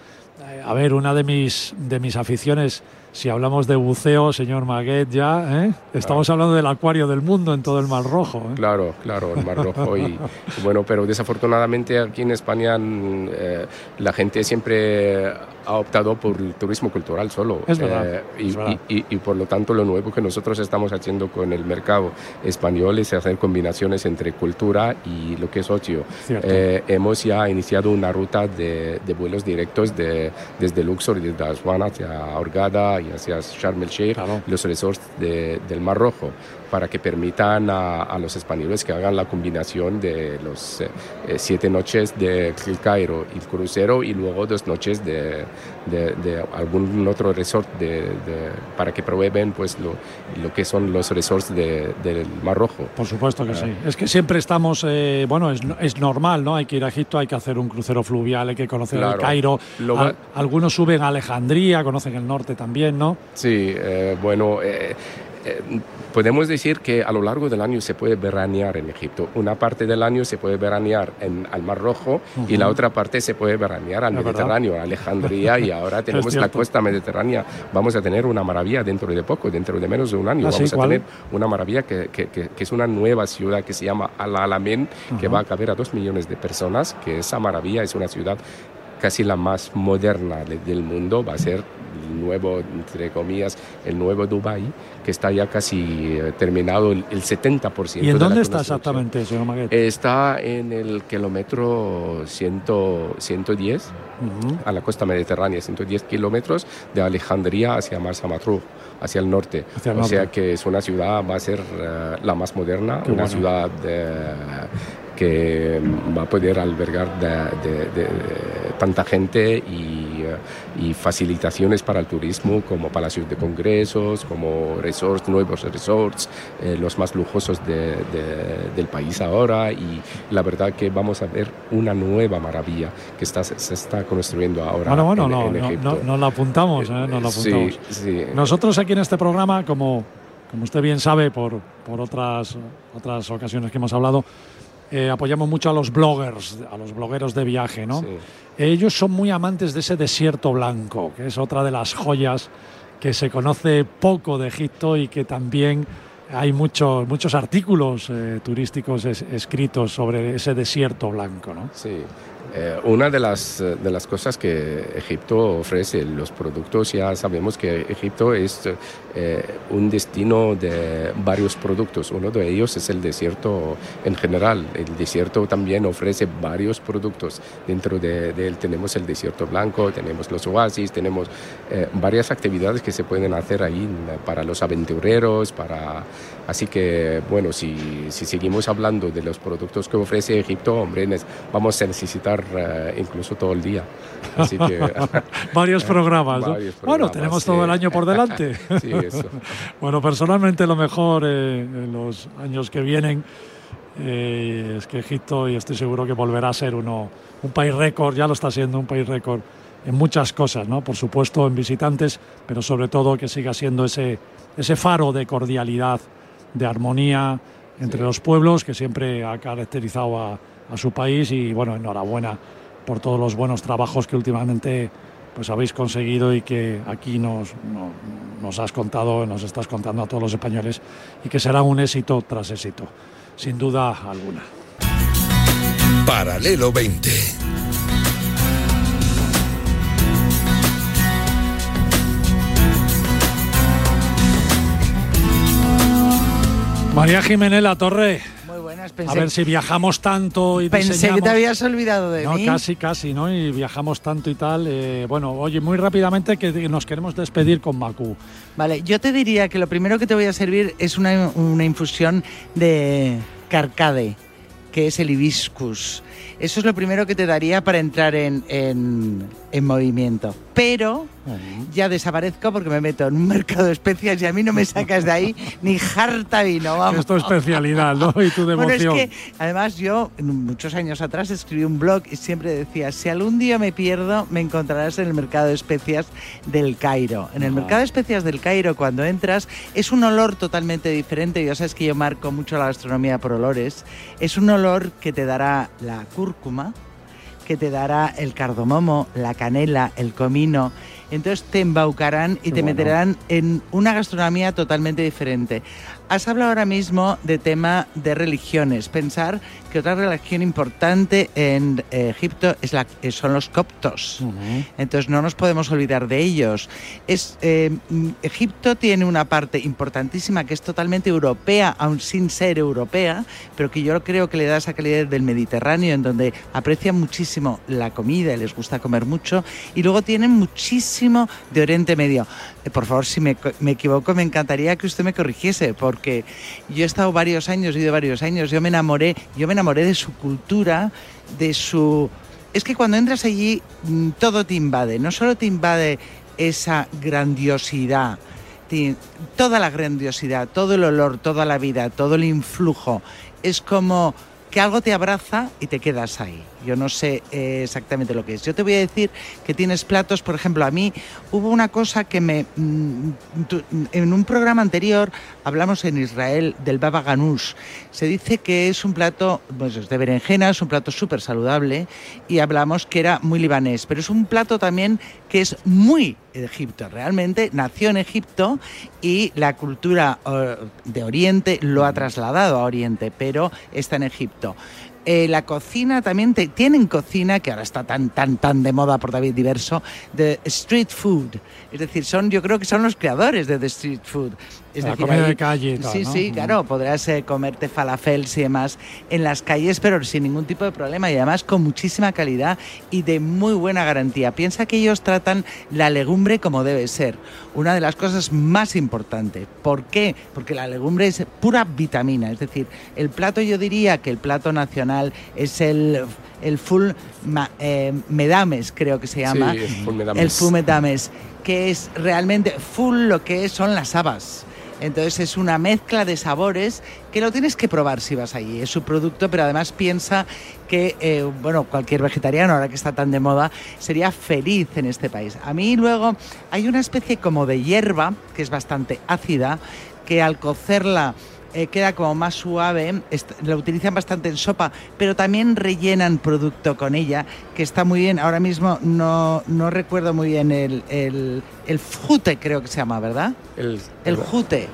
eh, a ver, una de mis, de mis aficiones, si hablamos de buceo, señor Maguet, ya, ¿eh? estamos hablando del acuario del mundo en todo el Mar Rojo. ¿eh? Claro, claro, el Mar Rojo. Y, bueno, pero desafortunadamente aquí en España mm, eh, la gente siempre ha optado por el turismo cultural solo. Es verdad, Eh, y, es verdad. y- y- por lo tanto lo nuevo que nosotros estamos haciendo con el mercado español es hacer combinaciones entre cultura y lo que es ocio. Eh, hemos ya iniciado una ruta de, de vuelos directos de, desde Luxor y desde Aswan hacia Hurghada y hacia Sharm el Sheikh, los resorts de- del Mar Rojo, para que permitan a, a los españoles que hagan la combinación de los eh, eh, siete noches de El Cairo y el crucero y luego dos noches de, de- de algún otro resort de, para que prueben pues lo, lo que son los resorts de- del Mar Rojo. Por supuesto que Ah. sí. Es que siempre estamos, eh, bueno, es, es normal, ¿no? Hay que ir a Egipto, hay que hacer un crucero fluvial, hay que conocer el Claro. Cairo. Lo algunos suben a Alejandría, conocen el norte también, ¿no? Sí, eh, bueno, eh, eh, podemos decir que a lo largo del año se puede veranear en Egipto. Una parte del año se puede veranear en, al Mar Rojo y la otra parte se puede veranear al verdad. Mediterráneo, a Alejandría y ahora tenemos la costa mediterránea. Vamos a tener una maravilla dentro de poco, dentro de menos de un año. ¿Ah, sí? Vamos a ¿Cuál? tener una maravilla que, que- que- que es una nueva ciudad que se llama Al Alamein, que Ajá. va a caber a dos millones de personas, que esa maravilla es una ciudad casi la más moderna de- del mundo, va a ser el nuevo, entre comillas, el nuevo Dubai, que está ya casi eh, terminado el, el 70%. ¿Y en dónde está exactamente, señor Maguet? Está en el kilómetro 100 110, Ujú. a la costa mediterránea, 110 kilómetros de Alejandría hacia Marsa Matruh, hacia el norte. Hacia el o norte. sea que es una ciudad, va a ser eh, la más moderna, Qué una bueno. ciudad eh, que va a poder albergar de, de- de tanta gente y, y facilitaciones para el turismo como palacios de congresos, como resorts, nuevos resorts, eh, los más lujosos de- de- del país ahora y la verdad que vamos a ver una nueva maravilla que está, se está construyendo ahora Bueno, bueno, en, no, en no, Egipto. no- nos la apuntamos, ¿eh? Nos la Sí, apuntamos. sí. Nosotros aquí en este programa, como, como usted bien sabe por, por otras, otras ocasiones que hemos hablado, eh, apoyamos mucho a los bloggers, a los blogueros de viaje, ¿no? Ellos son muy amantes de ese desierto blanco, que es otra de las joyas que se conoce poco de Egipto y que también hay muchos muchos artículos eh, turísticos es- escritos sobre ese desierto blanco, ¿no? Sí. Eh, una de las, eh, de las cosas que Egipto ofrece, los productos, ya sabemos que Egipto es eh, un destino de varios productos. Uno de ellos es el desierto en general. El desierto también ofrece varios productos. Dentro de, él tenemos el desierto blanco, tenemos los oasis, tenemos eh, varias actividades que se pueden hacer ahí para los aventureros, para... Así que, bueno, si, si seguimos hablando de los productos que ofrece Egipto, hombre, vamos a necesitar eh, incluso todo el día. Así que... Varios programas, ¿no? Varios Bueno, programas, tenemos sí. todo el año por delante. Sí, eso. bueno, personalmente lo mejor eh, en los años que vienen eh, es que Egipto, y estoy seguro que volverá a ser uno, un país récord, ya lo está siendo un país récord en muchas cosas, ¿no? Por supuesto en visitantes, pero sobre todo que siga siendo ese, ese faro de cordialidad, de armonía entre los pueblos que siempre ha caracterizado a, a su país y bueno, enhorabuena por todos los buenos trabajos que últimamente pues habéis conseguido y que aquí nos, no- nos has contado, nos estás contando a todos los españoles y que será un éxito tras éxito, sin duda alguna. Paralelo 20. María Jiménez La Torre. Muy buenas, A pensé, ver si viajamos tanto y pensé que te habías olvidado de No, mí. casi, casi, ¿no? Y viajamos tanto y tal. eh, bueno, oye, muy rápidamente que nos queremos despedir con Macu. Vale, yo te diría que lo primero que te voy a servir es una, una infusión de carcade, que es el hibiscus. Eso es lo primero que te daría para entrar en, en- en movimiento. Pero ya desaparezco porque me meto en un mercado de especias y a mí no me sacas de ahí ni jarta vino, vamos. Es tu especialidad, ¿no? Y tu Bueno, es devoción. que además yo muchos años atrás escribí un blog y siempre decía, si algún día me pierdo, me encontrarás en el mercado de especias del Cairo. En el mercado de especias del Cairo, cuando entras, es un olor totalmente diferente. Ya sabes que yo marco mucho la gastronomía por olores. Es un olor que te dará la cúrcuma, que te dará el cardomomo, la canela, el comino. Entonces te embaucarán y Qué te bueno. meterán en una gastronomía totalmente diferente. Has hablado ahora mismo de tema de religiones. Pensar que otra religión importante en eh, Egipto es la, eh, son los coptos. Entonces no nos podemos olvidar de ellos. Es, eh, Egipto tiene una parte importantísima que es totalmente europea, aun sin ser europea, pero que yo creo que le da esa calidad del Mediterráneo, en donde aprecian muchísimo la comida y les gusta comer mucho. Y luego tienen muchísimo de Oriente Medio. Eh, por favor, si me, me equivoco, me encantaría que usted me corrigiese, porque yo he estado varios años, he ido varios años, yo me enamoré, yo me enamoré de su cultura, de su es que cuando entras allí mm, todo te invade, no solo te invade esa grandiosidad, toda la grandiosidad, todo el olor, toda la vida, todo el influjo, es como que algo te abraza y te quedas ahí. Yo no sé eh, exactamente lo que es. Yo te voy a decir que tienes platos, por ejemplo, a mí hubo una cosa que me... mm, En un programa anterior hablamos en Israel del baba ganoush. Se dice que es un plato pues, es de berenjena, es un plato súper saludable y hablamos que era muy libanés, pero es un plato también que es muy Egipto. Realmente nació en Egipto y la cultura eh, de Oriente lo ha trasladado a Oriente, pero está en Egipto. Eh, la cocina también te- tienen cocina que ahora está tan tan tan de moda por David Diverso de street food. Es decir son yo creo que son los creadores de the street food es La decir, comida ahí- de calle y tal, sí ¿no? sí claro podrás eh, comerte falafels y demás en las calles pero sin ningún tipo de problema y además con muchísima calidad y de muy buena garantía. Piensa que ellos tratan la legumbre como debe ser. Una de las cosas más importantes. ¿por qué? porque la legumbre es pura vitamina. Es decir el plato yo diría que el plato nacional es el el full ma- eh, medames creo que se llama. Sí, el full medames. el full medames que es realmente full lo que son las habas entonces es una mezcla de sabores que lo tienes que probar si vas allí. Es su producto, pero además piensa que, eh, bueno, cualquier vegetariano, ahora que está tan de moda, sería feliz en este país. A mí luego hay una especie como de hierba, que es bastante ácida, que al cocerla eh, queda como más suave, la utilizan bastante en sopa, pero también rellenan producto con ella, que está muy bien. Ahora mismo no, no recuerdo muy bien el, el, el jute, creo que se llama, ¿verdad? El, El jute.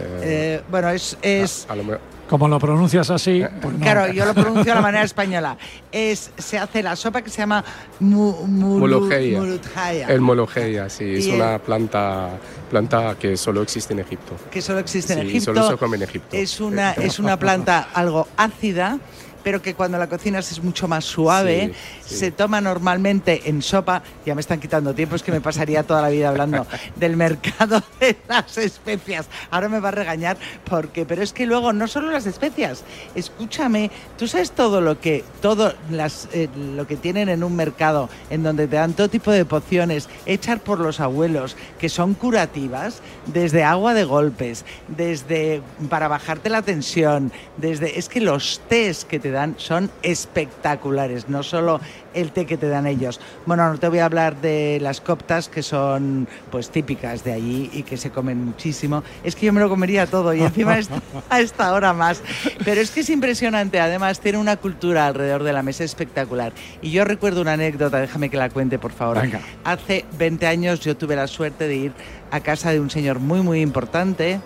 Eh, bueno, es, es a lo mejor- Como lo pronuncias así, pues no. Claro, yo lo pronuncio a la manera española. Es, se hace la sopa que se llama mu, mulutjaya, El mologeia, sí, es el- una planta, planta que solo existe en Egipto. que solo existe en Sí, Egipto. solo se come en Egipto. Es una, es una planta algo ácida, pero que cuando la cocinas es mucho más suave. Sí, sí. Se toma normalmente en sopa. Ya me están quitando tiempo, es que me pasaría toda la vida hablando del mercado de las especias. Ahora me va a regañar porque, pero es que luego no solo las especias. Escúchame, tú sabes todo lo que todo las eh, lo que tienen en un mercado en donde te dan todo tipo de pociones hechas por los abuelos que son curativas, desde agua de golpes, desde para bajarte la tensión, desde es que los tés que te dan son espectaculares, no solo el té que te dan ellos. Bueno, no te voy a hablar de las coptas que son pues típicas de allí y que se comen muchísimo. Es que yo me lo comería todo y encima a esta, a esta hora más. Pero es que es impresionante, además tiene una cultura alrededor de la mesa espectacular. Y yo recuerdo una anécdota, déjame que la cuente por favor. Venga. Hace 20 años yo tuve la suerte de ir a casa de un señor muy muy importante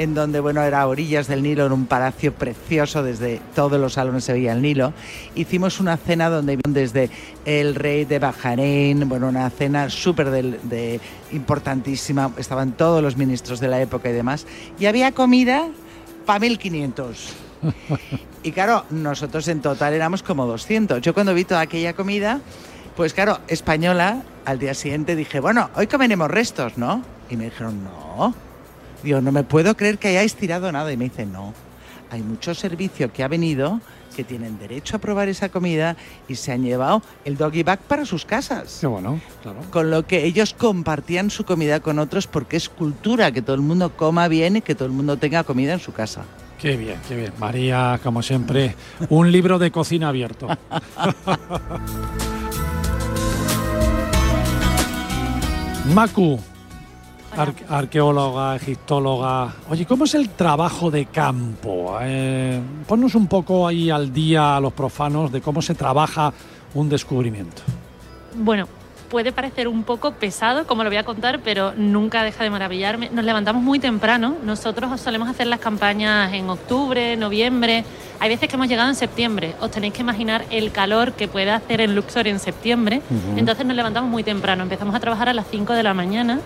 en donde bueno era a orillas del Nilo en un palacio precioso desde todos los salones se veía el Nilo hicimos una cena donde desde el rey de Bahrein bueno una cena súper de, importantísima estaban todos los ministros de la época y demás y había comida para 1500 y claro, nosotros en total éramos como 200. Yo cuando vi toda aquella comida, pues claro, española, al día siguiente dije, bueno, hoy comeremos restos, ¿no? Y me dijeron, no. Digo, no me puedo creer que hayáis tirado nada. Y me dice, no. Hay mucho servicio que ha venido que tienen derecho a probar esa comida y se han llevado el doggy bag para sus casas. Qué bueno, claro. Con lo que ellos compartían su comida con otros porque es cultura que todo el mundo coma bien y que todo el mundo tenga comida en su casa. Qué bien, qué bien. María, como siempre, un libro de cocina abierto. Macu, ar- arqueóloga, egiptóloga. Oye, ¿cómo es el trabajo de campo? Eh, ponnos un poco ahí al día a los profanos de cómo se trabaja un descubrimiento. Bueno, puede parecer un poco pesado, como lo voy a contar, pero nunca deja de maravillarme. Nos levantamos muy temprano. Nosotros solemos hacer las campañas en octubre, noviembre. Hay veces que hemos llegado en septiembre. Os tenéis que imaginar el calor que puede hacer en Luxor en septiembre. Entonces nos levantamos muy temprano. Empezamos a trabajar a las 5 de la mañana.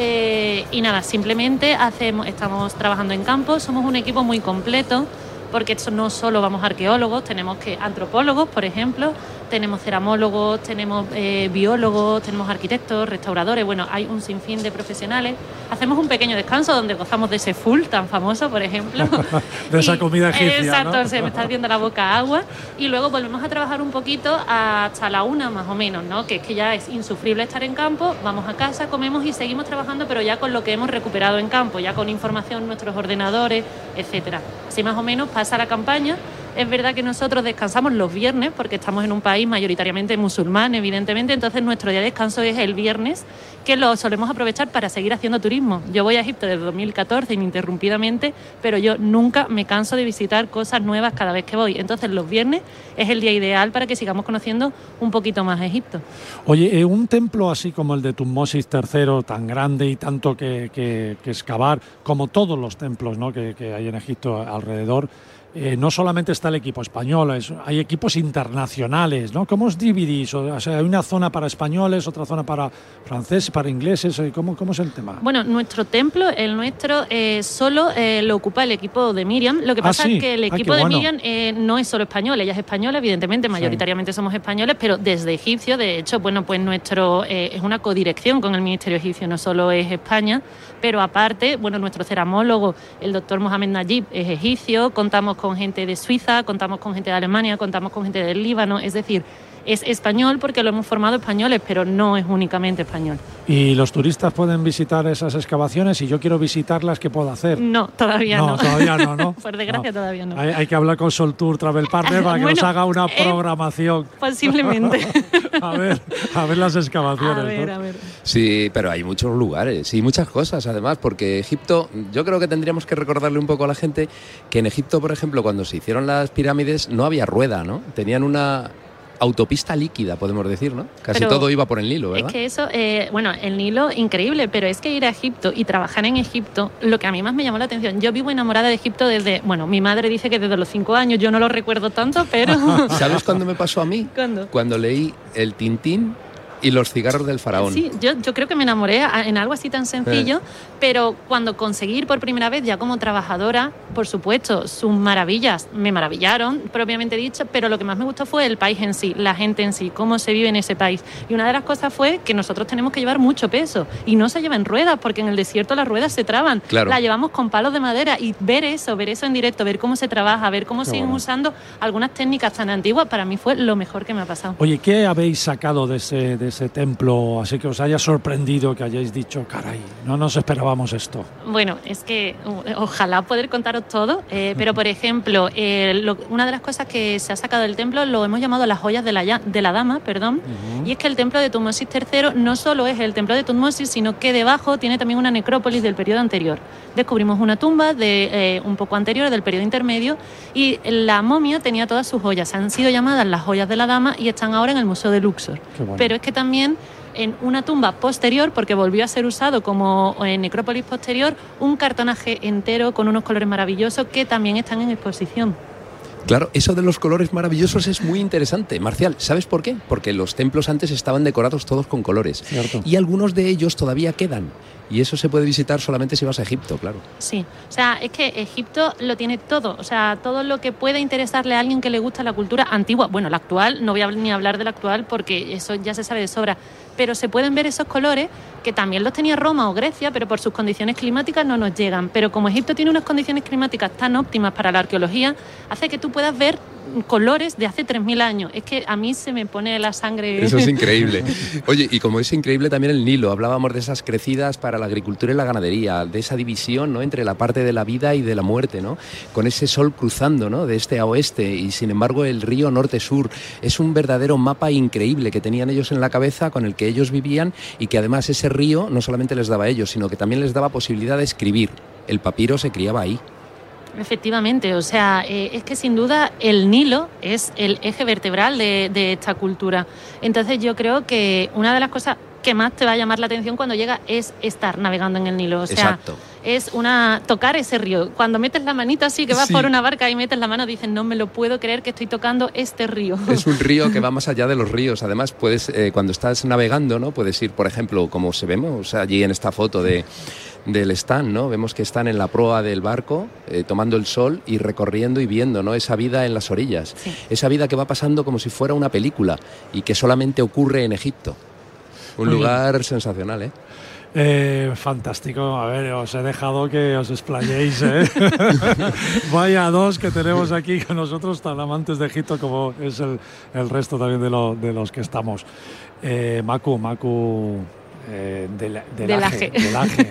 Eh, y nada, simplemente hacemos, estamos trabajando en campo. Somos un equipo muy completo porque no solo vamos arqueólogos, tenemos que antropólogos, por ejemplo, tenemos ceramólogos, tenemos eh, biólogos, tenemos arquitectos, restauradores, bueno, hay un sinfín de profesionales. Hacemos un pequeño descanso donde gozamos de ese full tan famoso, por ejemplo. de esa comida egipcia, Exacto, ¿no? se me está haciendo la boca agua. Y luego volvemos a trabajar un poquito hasta la una más o menos, ¿no? Que es que ya es insufrible estar en campo, vamos a casa, comemos y seguimos trabajando, pero ya con lo que hemos recuperado en campo, ya con información, nuestros ordenadores, etcétera. Así más o menos pasa la campaña. Es verdad que nosotros descansamos los viernes porque estamos en un país mayoritariamente musulmán, evidentemente, entonces nuestro día de descanso es el viernes, que lo solemos aprovechar para seguir haciendo turismo. Yo voy a Egipto desde 2014 ininterrumpidamente, pero yo nunca me canso de visitar cosas nuevas cada vez que voy. Entonces los viernes es el día ideal para que sigamos conociendo un poquito más Egipto. Oye, eh, un templo así como el de Tutmosis III, tan grande y tanto que, que- excavar, como todos los templos ¿no? que hay en Egipto alrededor, eh, no solamente está el equipo español, es- hay equipos internacionales, ¿no? ¿Cómo os dividís? O sea, hay una zona para españoles, otra zona para franceses, para ingleses, eh, ¿cómo, cómo es el tema? Bueno, nuestro templo, el nuestro, eh, solo eh, lo ocupa el equipo de Miriam. Lo que Ah, pasa sí. es que el Ah, equipo de bueno. Miriam no es solo español, ella es española, evidentemente, mayoritariamente somos españoles, pero desde egipcio, de hecho, bueno, pues nuestro es una codirección con el Ministerio Egipcio, no solo es España, pero aparte, bueno, nuestro ceramólogo, el doctor Mohamed Najib, es egipcio, contamos con gente de Suiza, contamos con gente de Alemania, contamos con gente del Líbano, es decir, es español porque lo hemos formado españoles, pero no es únicamente español. ¿Y los turistas pueden visitar esas excavaciones? Y yo quiero visitarlas, ¿qué puedo hacer? No, todavía no. No, todavía no, ¿no? Por desgracia, todavía no. Hay, hay que hablar con Sol Tour Travel Partner para que Bueno, nos haga una eh, programación. Posiblemente. a, ver, a ver las excavaciones. a ver, ¿no? a ver. Sí, pero hay muchos lugares y muchas cosas además, porque Egipto, yo creo que tendríamos que recordarle un poco a la gente que en Egipto, por ejemplo, cuando se hicieron las pirámides no había rueda, ¿no? Tenían una autopista líquida, podemos decir, ¿no? Casi Pero todo iba por el Nilo, ¿verdad? Es que eso, eh, bueno, el Nilo, increíble, pero es que ir a Egipto y trabajar en Egipto, lo que a mí más me llamó la atención, yo vivo enamorada de Egipto desde, bueno, mi madre dice que desde los cinco años, yo no lo recuerdo tanto, pero... ¿Sabes cuándo me pasó a mí? ¿Cuándo? Cuando leí El Tintín y los cigarros del faraón. Sí, yo, yo creo que me enamoré en algo así tan sencillo, pero cuando conseguí ir por primera vez ya como trabajadora, por supuesto, sus maravillas me maravillaron, propiamente dicho, pero lo que más me gustó fue el país en sí, la gente en sí, cómo se vive en ese país. Y una de las cosas fue que nosotros tenemos que llevar mucho peso y no se lleva en ruedas, porque en el desierto las ruedas se traban. Claro. La llevamos con palos de madera y ver eso, ver eso en directo, ver cómo se trabaja, ver cómo Qué siguen bueno. usando algunas técnicas tan antiguas, para mí fue lo mejor que me ha pasado. Oye, ¿qué habéis sacado de ese, de ese templo? Así que os haya sorprendido, que hayáis dicho, caray, no nos esperábamos esto. Bueno, es que ojalá poder contaros todo, eh, pero por ejemplo, eh, lo- una de las cosas que se ha sacado del templo lo hemos llamado las joyas de la, de la dama, perdón, y es que el templo de Tutmosis III no solo es el templo de Tutmosis, sino que debajo tiene también una necrópolis del periodo anterior. Descubrimos una tumba de eh, un poco anterior, del periodo intermedio, y la momia tenía todas sus joyas. Han sido llamadas las joyas de la dama y están ahora en el Museo de Luxor. Bueno. Pero es que también en una tumba posterior, porque volvió a ser usado como en necrópolis posterior, un cartonaje entero con unos colores maravillosos que también están en exposición. Claro, eso de los colores maravillosos es muy interesante. Marcial, ¿sabes por qué? Porque los templos antes estaban decorados todos con colores. Cierto. Y algunos de ellos todavía quedan. Y eso se puede visitar solamente si vas a Egipto, claro. Sí, o sea, es que Egipto lo tiene todo, o sea, todo lo que puede interesarle a alguien que le gusta la cultura antigua, bueno, la actual, no voy a ni hablar de la actual porque eso ya se sabe de sobra, pero se pueden ver esos colores que también los tenía Roma o Grecia, pero por sus condiciones climáticas no nos llegan. Pero como Egipto tiene unas condiciones climáticas tan óptimas para la arqueología, hace que tú puedas ver colores de hace 3.000 años. Es que a mí se me pone la sangre... Eso es increíble. Oye, y como es increíble también el Nilo, hablábamos de esas crecidas para la agricultura y la ganadería, de esa división ¿no? entre la parte de la vida y de la muerte, ¿no? con ese sol cruzando ¿no? de este a oeste y sin embargo el río norte-sur. Es un verdadero mapa increíble que tenían ellos en la cabeza con el que ellos vivían y que además ese río no solamente les daba a ellos, sino que también les daba posibilidad de escribir. El papiro se criaba ahí. Efectivamente, o sea, eh, es que sin duda el Nilo es el eje vertebral de, de esta cultura. Entonces yo creo que una de las cosas que más te va a llamar la atención cuando llega es estar navegando en el Nilo. O sea, Exacto. es una tocar ese río. Cuando metes la manita así, que vas Sí. por una barca y metes la mano, dices, no me lo puedo creer que estoy tocando este río. Es un río que va más allá de los ríos. Además, puedes, eh, cuando estás navegando, ¿no? Puedes ir, por ejemplo, como se vemos allí en esta foto de, del stand, ¿no? Vemos que están en la proa del barco, eh, tomando el sol y recorriendo y viendo, ¿no? Esa vida en las orillas. Sí. Esa vida que va pasando como si fuera una película y que solamente ocurre en Egipto. Un Muy bien. lugar sensacional, ¿eh? Eh, fantástico. A ver, os he dejado que os explayéis. ¿eh? Vaya dos que tenemos aquí con nosotros, tan amantes de Egipto como es el, el resto también de, lo- de los que estamos. Eh, Macu, Macu eh, del, del Del Aje, Aje. del Aje.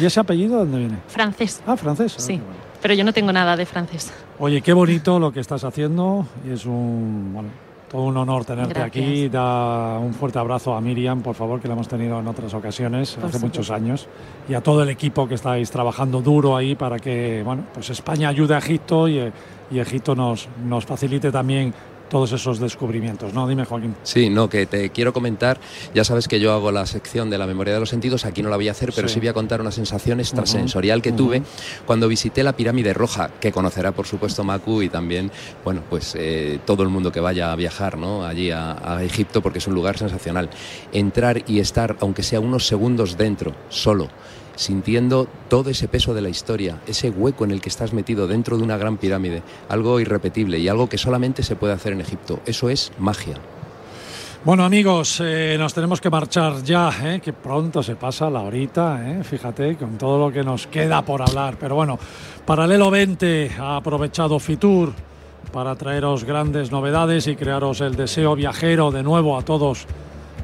¿Y ese apellido dónde viene? Francés. Ah, francés. Ah, Sí, bueno. pero yo no tengo nada de francés. Oye, qué bonito lo que estás haciendo y es un, bueno, todo un honor tenerte Gracias. aquí. Da un fuerte abrazo a Miriam, por favor, que la hemos tenido en otras ocasiones, Por hace supuesto. muchos años, y a todo el equipo que estáis trabajando duro ahí para que, bueno, pues España ayude a Egipto y, eh, y Egipto nos, nos facilite también todos esos descubrimientos, ¿no? Dime, Joaquín. Sí, no, que te quiero comentar, ya sabes que yo hago la sección de la memoria de los sentidos, aquí no la voy a hacer, pero Sí. sí, voy a contar una sensación extrasensorial que tuve cuando visité la pirámide roja, que conocerá por supuesto Macu y también, bueno, pues eh, todo el mundo que vaya a viajar ¿no? allí a, a Egipto, porque es un lugar sensacional. Entrar y estar, aunque sea unos segundos dentro, solo, sintiendo todo ese peso de la historia, ese hueco en el que estás metido dentro de una gran pirámide, algo irrepetible y algo que solamente se puede hacer en Egipto. Eso es magia. Bueno amigos, eh, nos tenemos que marchar ya, ¿eh? que pronto se pasa la horita, ¿eh? fíjate, con todo lo que nos queda por hablar. Pero bueno, Paralelo 20 ha aprovechado Fitur para traeros grandes novedades y crearos el deseo viajero de nuevo a todos,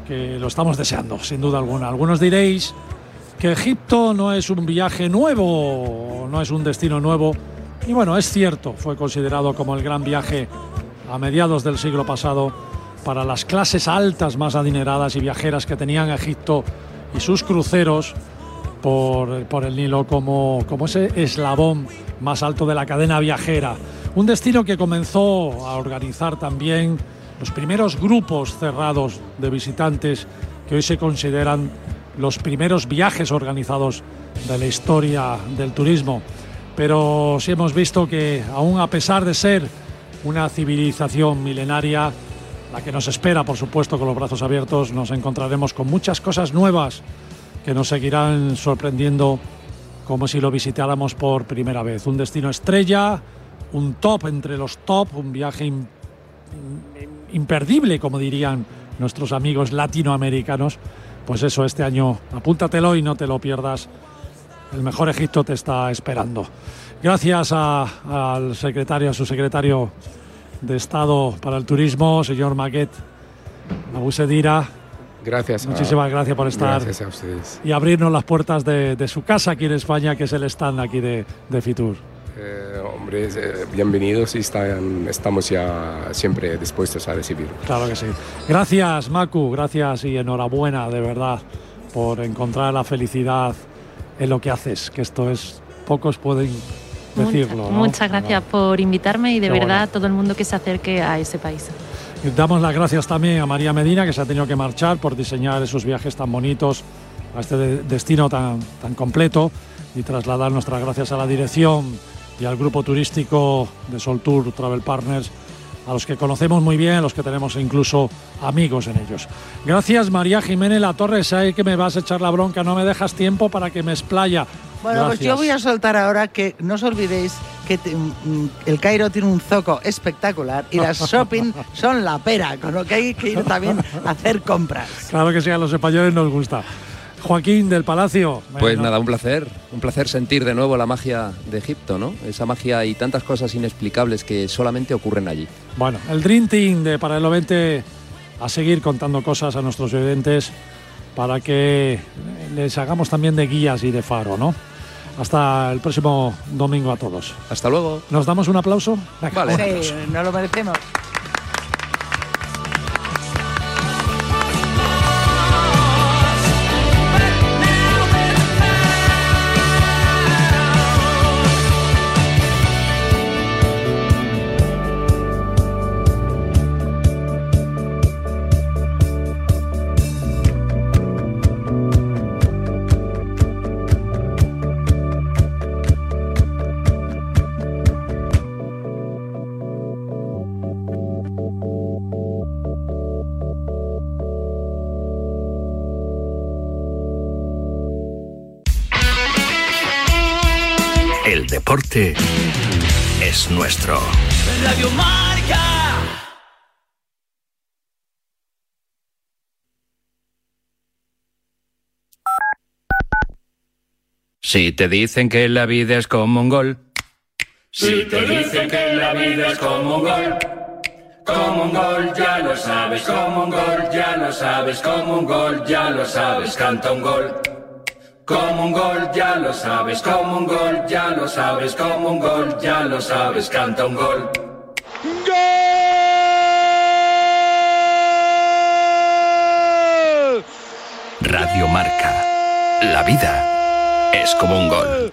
que lo estamos deseando, sin duda alguna. Algunos diréis que Egipto no es un viaje nuevo, no es un destino nuevo. Y bueno, es cierto, fue considerado como el gran viaje a mediados del siglo pasado para las clases altas más adineradas y viajeras que tenían Egipto y sus cruceros por, por el Nilo como, como ese eslabón más alto de la cadena viajera. Un destino que comenzó a organizar también los primeros grupos cerrados de visitantes que hoy se consideran los primeros viajes organizados de la historia del turismo. Pero sí hemos visto que aún a pesar de ser una civilización milenaria, la que nos espera, por supuesto, con los brazos abiertos, nos encontraremos con muchas cosas nuevas que nos seguirán sorprendiendo como si lo visitáramos por primera vez. Un destino estrella, un top entre los top, un viaje im- imperdible, como dirían nuestros amigos latinoamericanos. Pues eso, este año apúntatelo y no te lo pierdas. El mejor Egipto te está esperando. Gracias a- al secretario, a su secretario de Estado para el Turismo, señor Maguet Abusedira. Gracias. a- Muchísimas gracias por estar Gracias a ustedes. y abrirnos las puertas de, de su casa aquí en España, que es el stand aquí de, de Fitur. Eh, hombres, eh, bienvenidos y están- estamos ya siempre dispuestos a recibir. Claro que sí. Gracias, Macu, gracias y enhorabuena, de verdad, por encontrar la felicidad en lo que haces, que esto es, pocos pueden decirlo. Mucha- ¿no? Muchas gracias por invitarme y de Qué verdad bueno. a todo el mundo que se acerque a ese país. Y Damos las gracias también a María Medina, que se ha tenido que marchar por diseñar esos viajes tan bonitos a este de- destino tan, tan completo y trasladar nuestras gracias a la dirección y al grupo turístico de Sol Tour Travel Partners, a los que conocemos muy bien, a los que tenemos incluso amigos en ellos. Gracias María Jiménez La Torre, sé que me vas a echar la bronca, no me dejas tiempo para que me explaya. Bueno, pues yo voy a soltar ahora que no os olvidéis que te- mm, el Cairo tiene un zoco espectacular y las shopping son la pera, con lo que hay que ir también a hacer compras. Claro que sí, a los españoles nos gusta. Joaquín del Palacio. Pues Bueno, nada, un placer, un placer sentir de nuevo la magia de Egipto, ¿no? Esa magia y tantas cosas inexplicables que solamente ocurren allí. Bueno, el Dream Team de Para el 20 a seguir contando cosas a nuestros oyentes para que les hagamos también de guías y de faro, ¿no? Hasta el próximo domingo a todos. Hasta luego. ¿Nos damos un aplauso? Venga, un aplauso. Sí, no lo merecemos. Nuestro. Radio Marca. Si te dicen que la vida es como un gol. Si te dicen que la vida es como un gol, como un gol, ya lo sabes, como un gol, ya lo sabes, como un gol, ya lo sabes, canta un gol. Como un gol, ya lo sabes, como un gol, ya lo sabes, como un gol, ya lo sabes, canta un gol. Radio Marca. La vida es como un gol.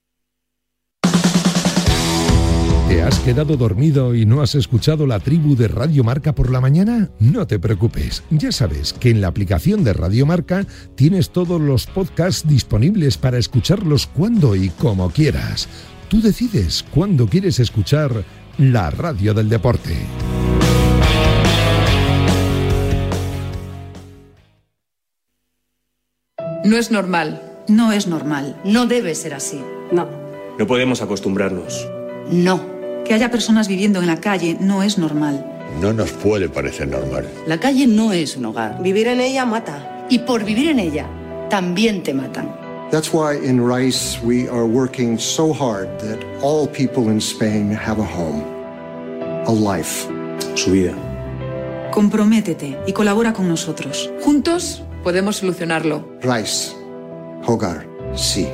¿Te has quedado dormido y no has escuchado la tribu de Radio Marca por la mañana? No te preocupes, ya sabes que en la aplicación de Radio Marca tienes todos los podcasts disponibles para escucharlos cuando y como quieras. Tú decides cuándo quieres escuchar la radio del deporte. No es normal. no es normal. No debe ser así. No. No podemos acostumbrarnos. No. Que haya personas viviendo en la calle no es normal. No nos puede parecer normal. La calle no es un hogar. Vivir en ella mata. Y por vivir en ella, también te matan. That's why in Rice we are working so hard that all people in Spain have a home, a life. Su vida. Comprométete y colabora con nosotros. Juntos podemos solucionarlo. Rice, hogar, sí.